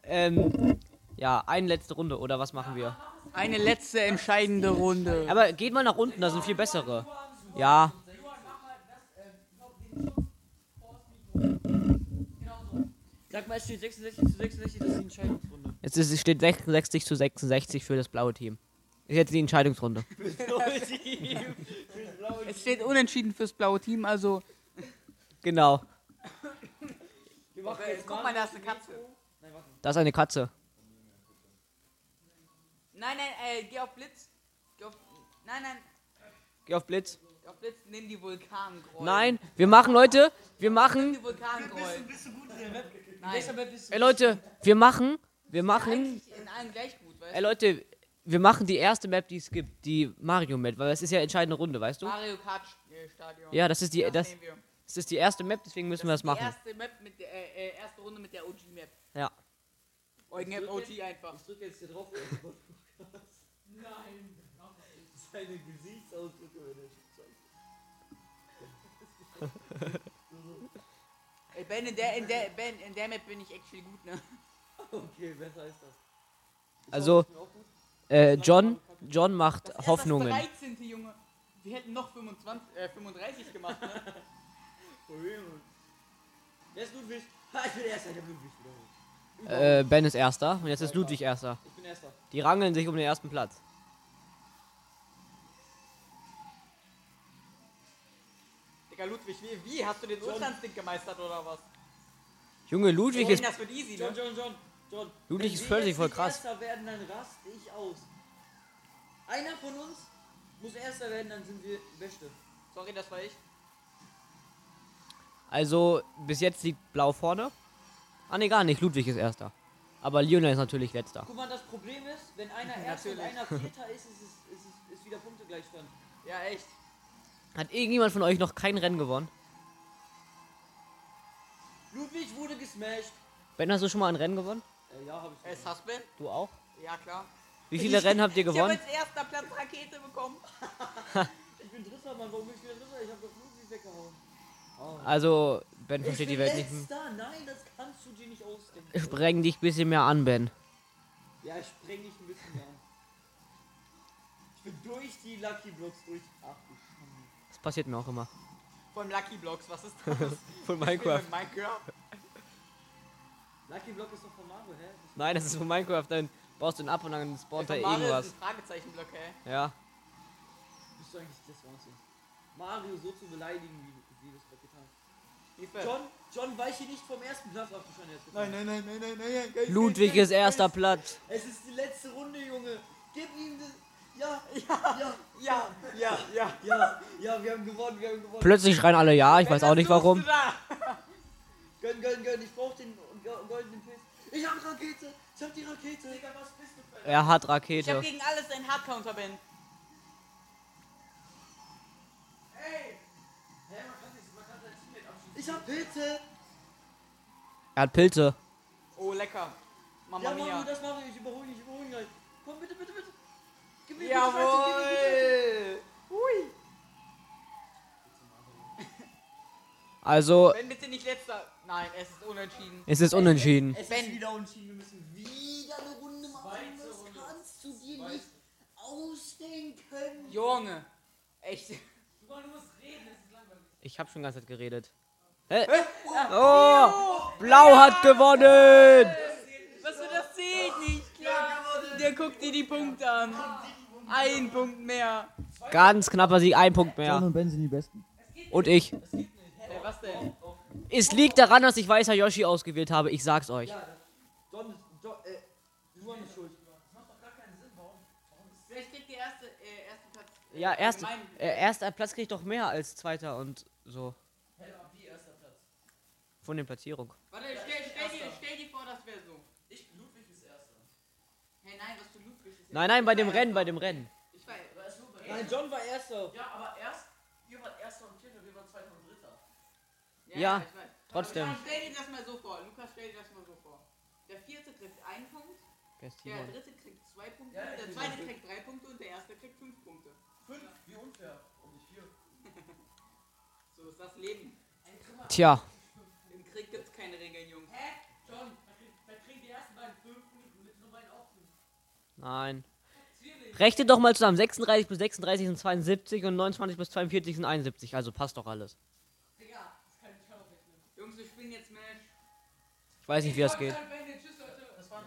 ähm, ja, eine letzte Runde, oder was machen wir? Eine letzte entscheidende Runde. Aber geht mal nach unten, da sind viel bessere. Ja. Sag mal, es steht 66 zu 66, das ist die Entscheidungsrunde. Jetzt ist, es steht 66 zu 66 für das blaue Team. Ist jetzt die Entscheidungsrunde. Es steht unentschieden fürs blaue Team, also. Genau. Guck mal, da ist eine Katze. Da ist eine Katze. Nein, nein, äh, geh auf Blitz. Geh auf. Nein, nein, Geh auf Blitz. geh auf Blitz, nimm die Vulkangräu. Nein, wir machen, Leute, wir Nimm machen, die Vulkangräu. Nein, ey Leute, wir machen, wir machen, eigentlich in allen gleich gut, weißt ey Leute, wir machen die erste Map, die es gibt, die Mario Map, weil das ist ja entscheidende Runde, weißt du? Mario Kart Stadion. Ja, das ist die, das, das ist die erste Map, deswegen müssen wir das machen. erste Map mit der, äh, äh, erste Runde mit der OG-Map. Ja. Eugen OG einfach. Ich drücke jetzt hier drauf. Nein. Seine Gesichtsausdrücke, wenn er Ey, Ben, in der, in der, Ben, in der Map bin ich actually gut, ne? Okay, besser ist das. Also, äh, John, John macht Das Hoffnungen. das 13. Junge. Wir hätten noch 25, äh, 35 gemacht, ne? Wer ist Ludwig? Ha, ich bin erster, ich hab Ludwig wiederholt. Äh, Ben ist erster und jetzt ist Ludwig erster. Ich bin erster. Die rangeln sich um den ersten Platz. Digga, Ludwig, wie, wie? Hast du den Ultrainstinkt gemeistert oder was? Junge, Ludwig Ey, ist, das wird easy, John, ne? John, John, John. Ludwig Wenn ist wir völlig voll krass. Erster werden, dann raste ich aus. Einer von uns muss erster werden, dann sind wir Beste. Sorry, das war ich. also bis jetzt liegt Blau vorne. Ah ne, gar nicht, Ludwig ist erster. Aber Lionel ist natürlich letzter. Guck mal, das Problem ist, wenn einer erster und einer vierter ist, ist es ist, es- ist wieder Punktegleichstand. Ja, echt. Hat irgendjemand von euch noch kein Rennen gewonnen? Ludwig wurde gesmashed. Ben, hast du schon mal ein Rennen gewonnen? Äh, ja, hab ich. Äh, Suspend? Du auch? Ja, klar. Wie viele Rennen habt ihr Ich habe gewonnen? als erster Platz Rakete bekommen. Ich bin Dritter, Mann. Warum bin ich wieder Dritter? Ich hab doch Ludwig weggehauen. Also, Ben Ich versteht die Welt nicht. letzter. Nein, das kannst du dir nicht ausdenken. Spreng dich ein bisschen mehr an, Ben. Ja, ich spreng dich ein bisschen mehr an. Ich bin durch die Lucky Blocks durch. Ach du Schande. Das passiert mir auch immer. Von Lucky Blocks, was ist das? Von Minecraft. Minecraft. Lucky Block ist doch von Mario, hä? Das Nein, das ist von Minecraft. Dann baust du ihn ab und dann spawnt Mario irgendwas. ist ein Fragezeichenblock, hä? Ja. bist du eigentlich das Wahnsinn. Mario so zu beleidigen, wie, wie das gerade getan hast. John, John, weiche nicht vom ersten Platz ab, du schon jetzt. Nein, nein, nein, nein, nein, nein, nein. Ludwig ist erster Platz. Es ist die letzte Runde, Junge. Gib ihm das. Ja, ja, ja, Ja, ja, ja. ja, ja, wir haben gewonnen, wir haben gewonnen. Plötzlich schreien alle ja, ich weiß auch nicht warum. Gönn, gönn, gönn, ich brauch den goldenen Pilz. Ich hab Rakete, ich hab die Rakete. Digga, was bist du für Er hat Ich hab Rakete. gegen alles einen Hardcounter, Ben. Ich hab Pilze. Er hat Pilze. Oh, lecker. Mamma Ja, Mario, mia. das mache ich. Ich überhole ich überhole ihn gleich. Komm, bitte, bitte, bitte. Gib mir bitte Scheiße, gib mir Jawohl. Hui. Also, Ben, bitte nicht letzter. Nein, es ist unentschieden. es ist unentschieden. Es Ben. ist wieder unentschieden. Wir müssen wieder eine Runde machen. Das kannst du dir nicht ausdenken. Junge. Echt. Ich habe schon die ganze Zeit geredet. Hä? Oh, Blau hat gewonnen. Was du das seht nicht, klar. Der guckt dir die Punkte an. Ein Punkt mehr. Ganz knapper Sieg, ein Punkt mehr. und Ben sind die Besten. Und ich. Ey, was denn? Es liegt daran, dass ich Weißer Yoshi ausgewählt habe. Ich sag's euch. Kriegt erste, äh, Platz? Ja, erst, Mein- äh, erster Platz kriegt doch mehr als zweiter und so. Von der Platzierung. Warte, stell, stell, dir, stell dir vor, das wäre so. Ich, Ludwig ist Erster. Hey, nein, was du Ludwig ist. Nein, nein, bei dem Rennen, bei dem Rennen. Ich weiß. Nein, John war Erster. Ja, aber erst, ihr wart Erster und Vierter, wir waren Zweiter und Dritter. Ja, ich weiß. trotzdem. Aber stell dir das mal so vor. Lukas, stell dir das mal so vor. Der vierte kriegt einen Punkt, der dritte kriegt zwei Punkte, Ja, der zweite kriegt drei Punkte und der erste kriegt fünf Punkte. Fünf, wie unfair. Und nicht vier. So ist das Leben. Tja, Im Krieg gibt's keine Regeln, Jungs. Hä? John, da kriegen die ersten beiden fünf Punkte, mit nur beiden auch fünf. nein. Rechne doch mal zusammen. 36 bis 36 sind 72 und 29 bis 42 sind 71. Also passt doch alles. Jungs, wir spielen jetzt Match. Ich weiß nicht, wie das geht.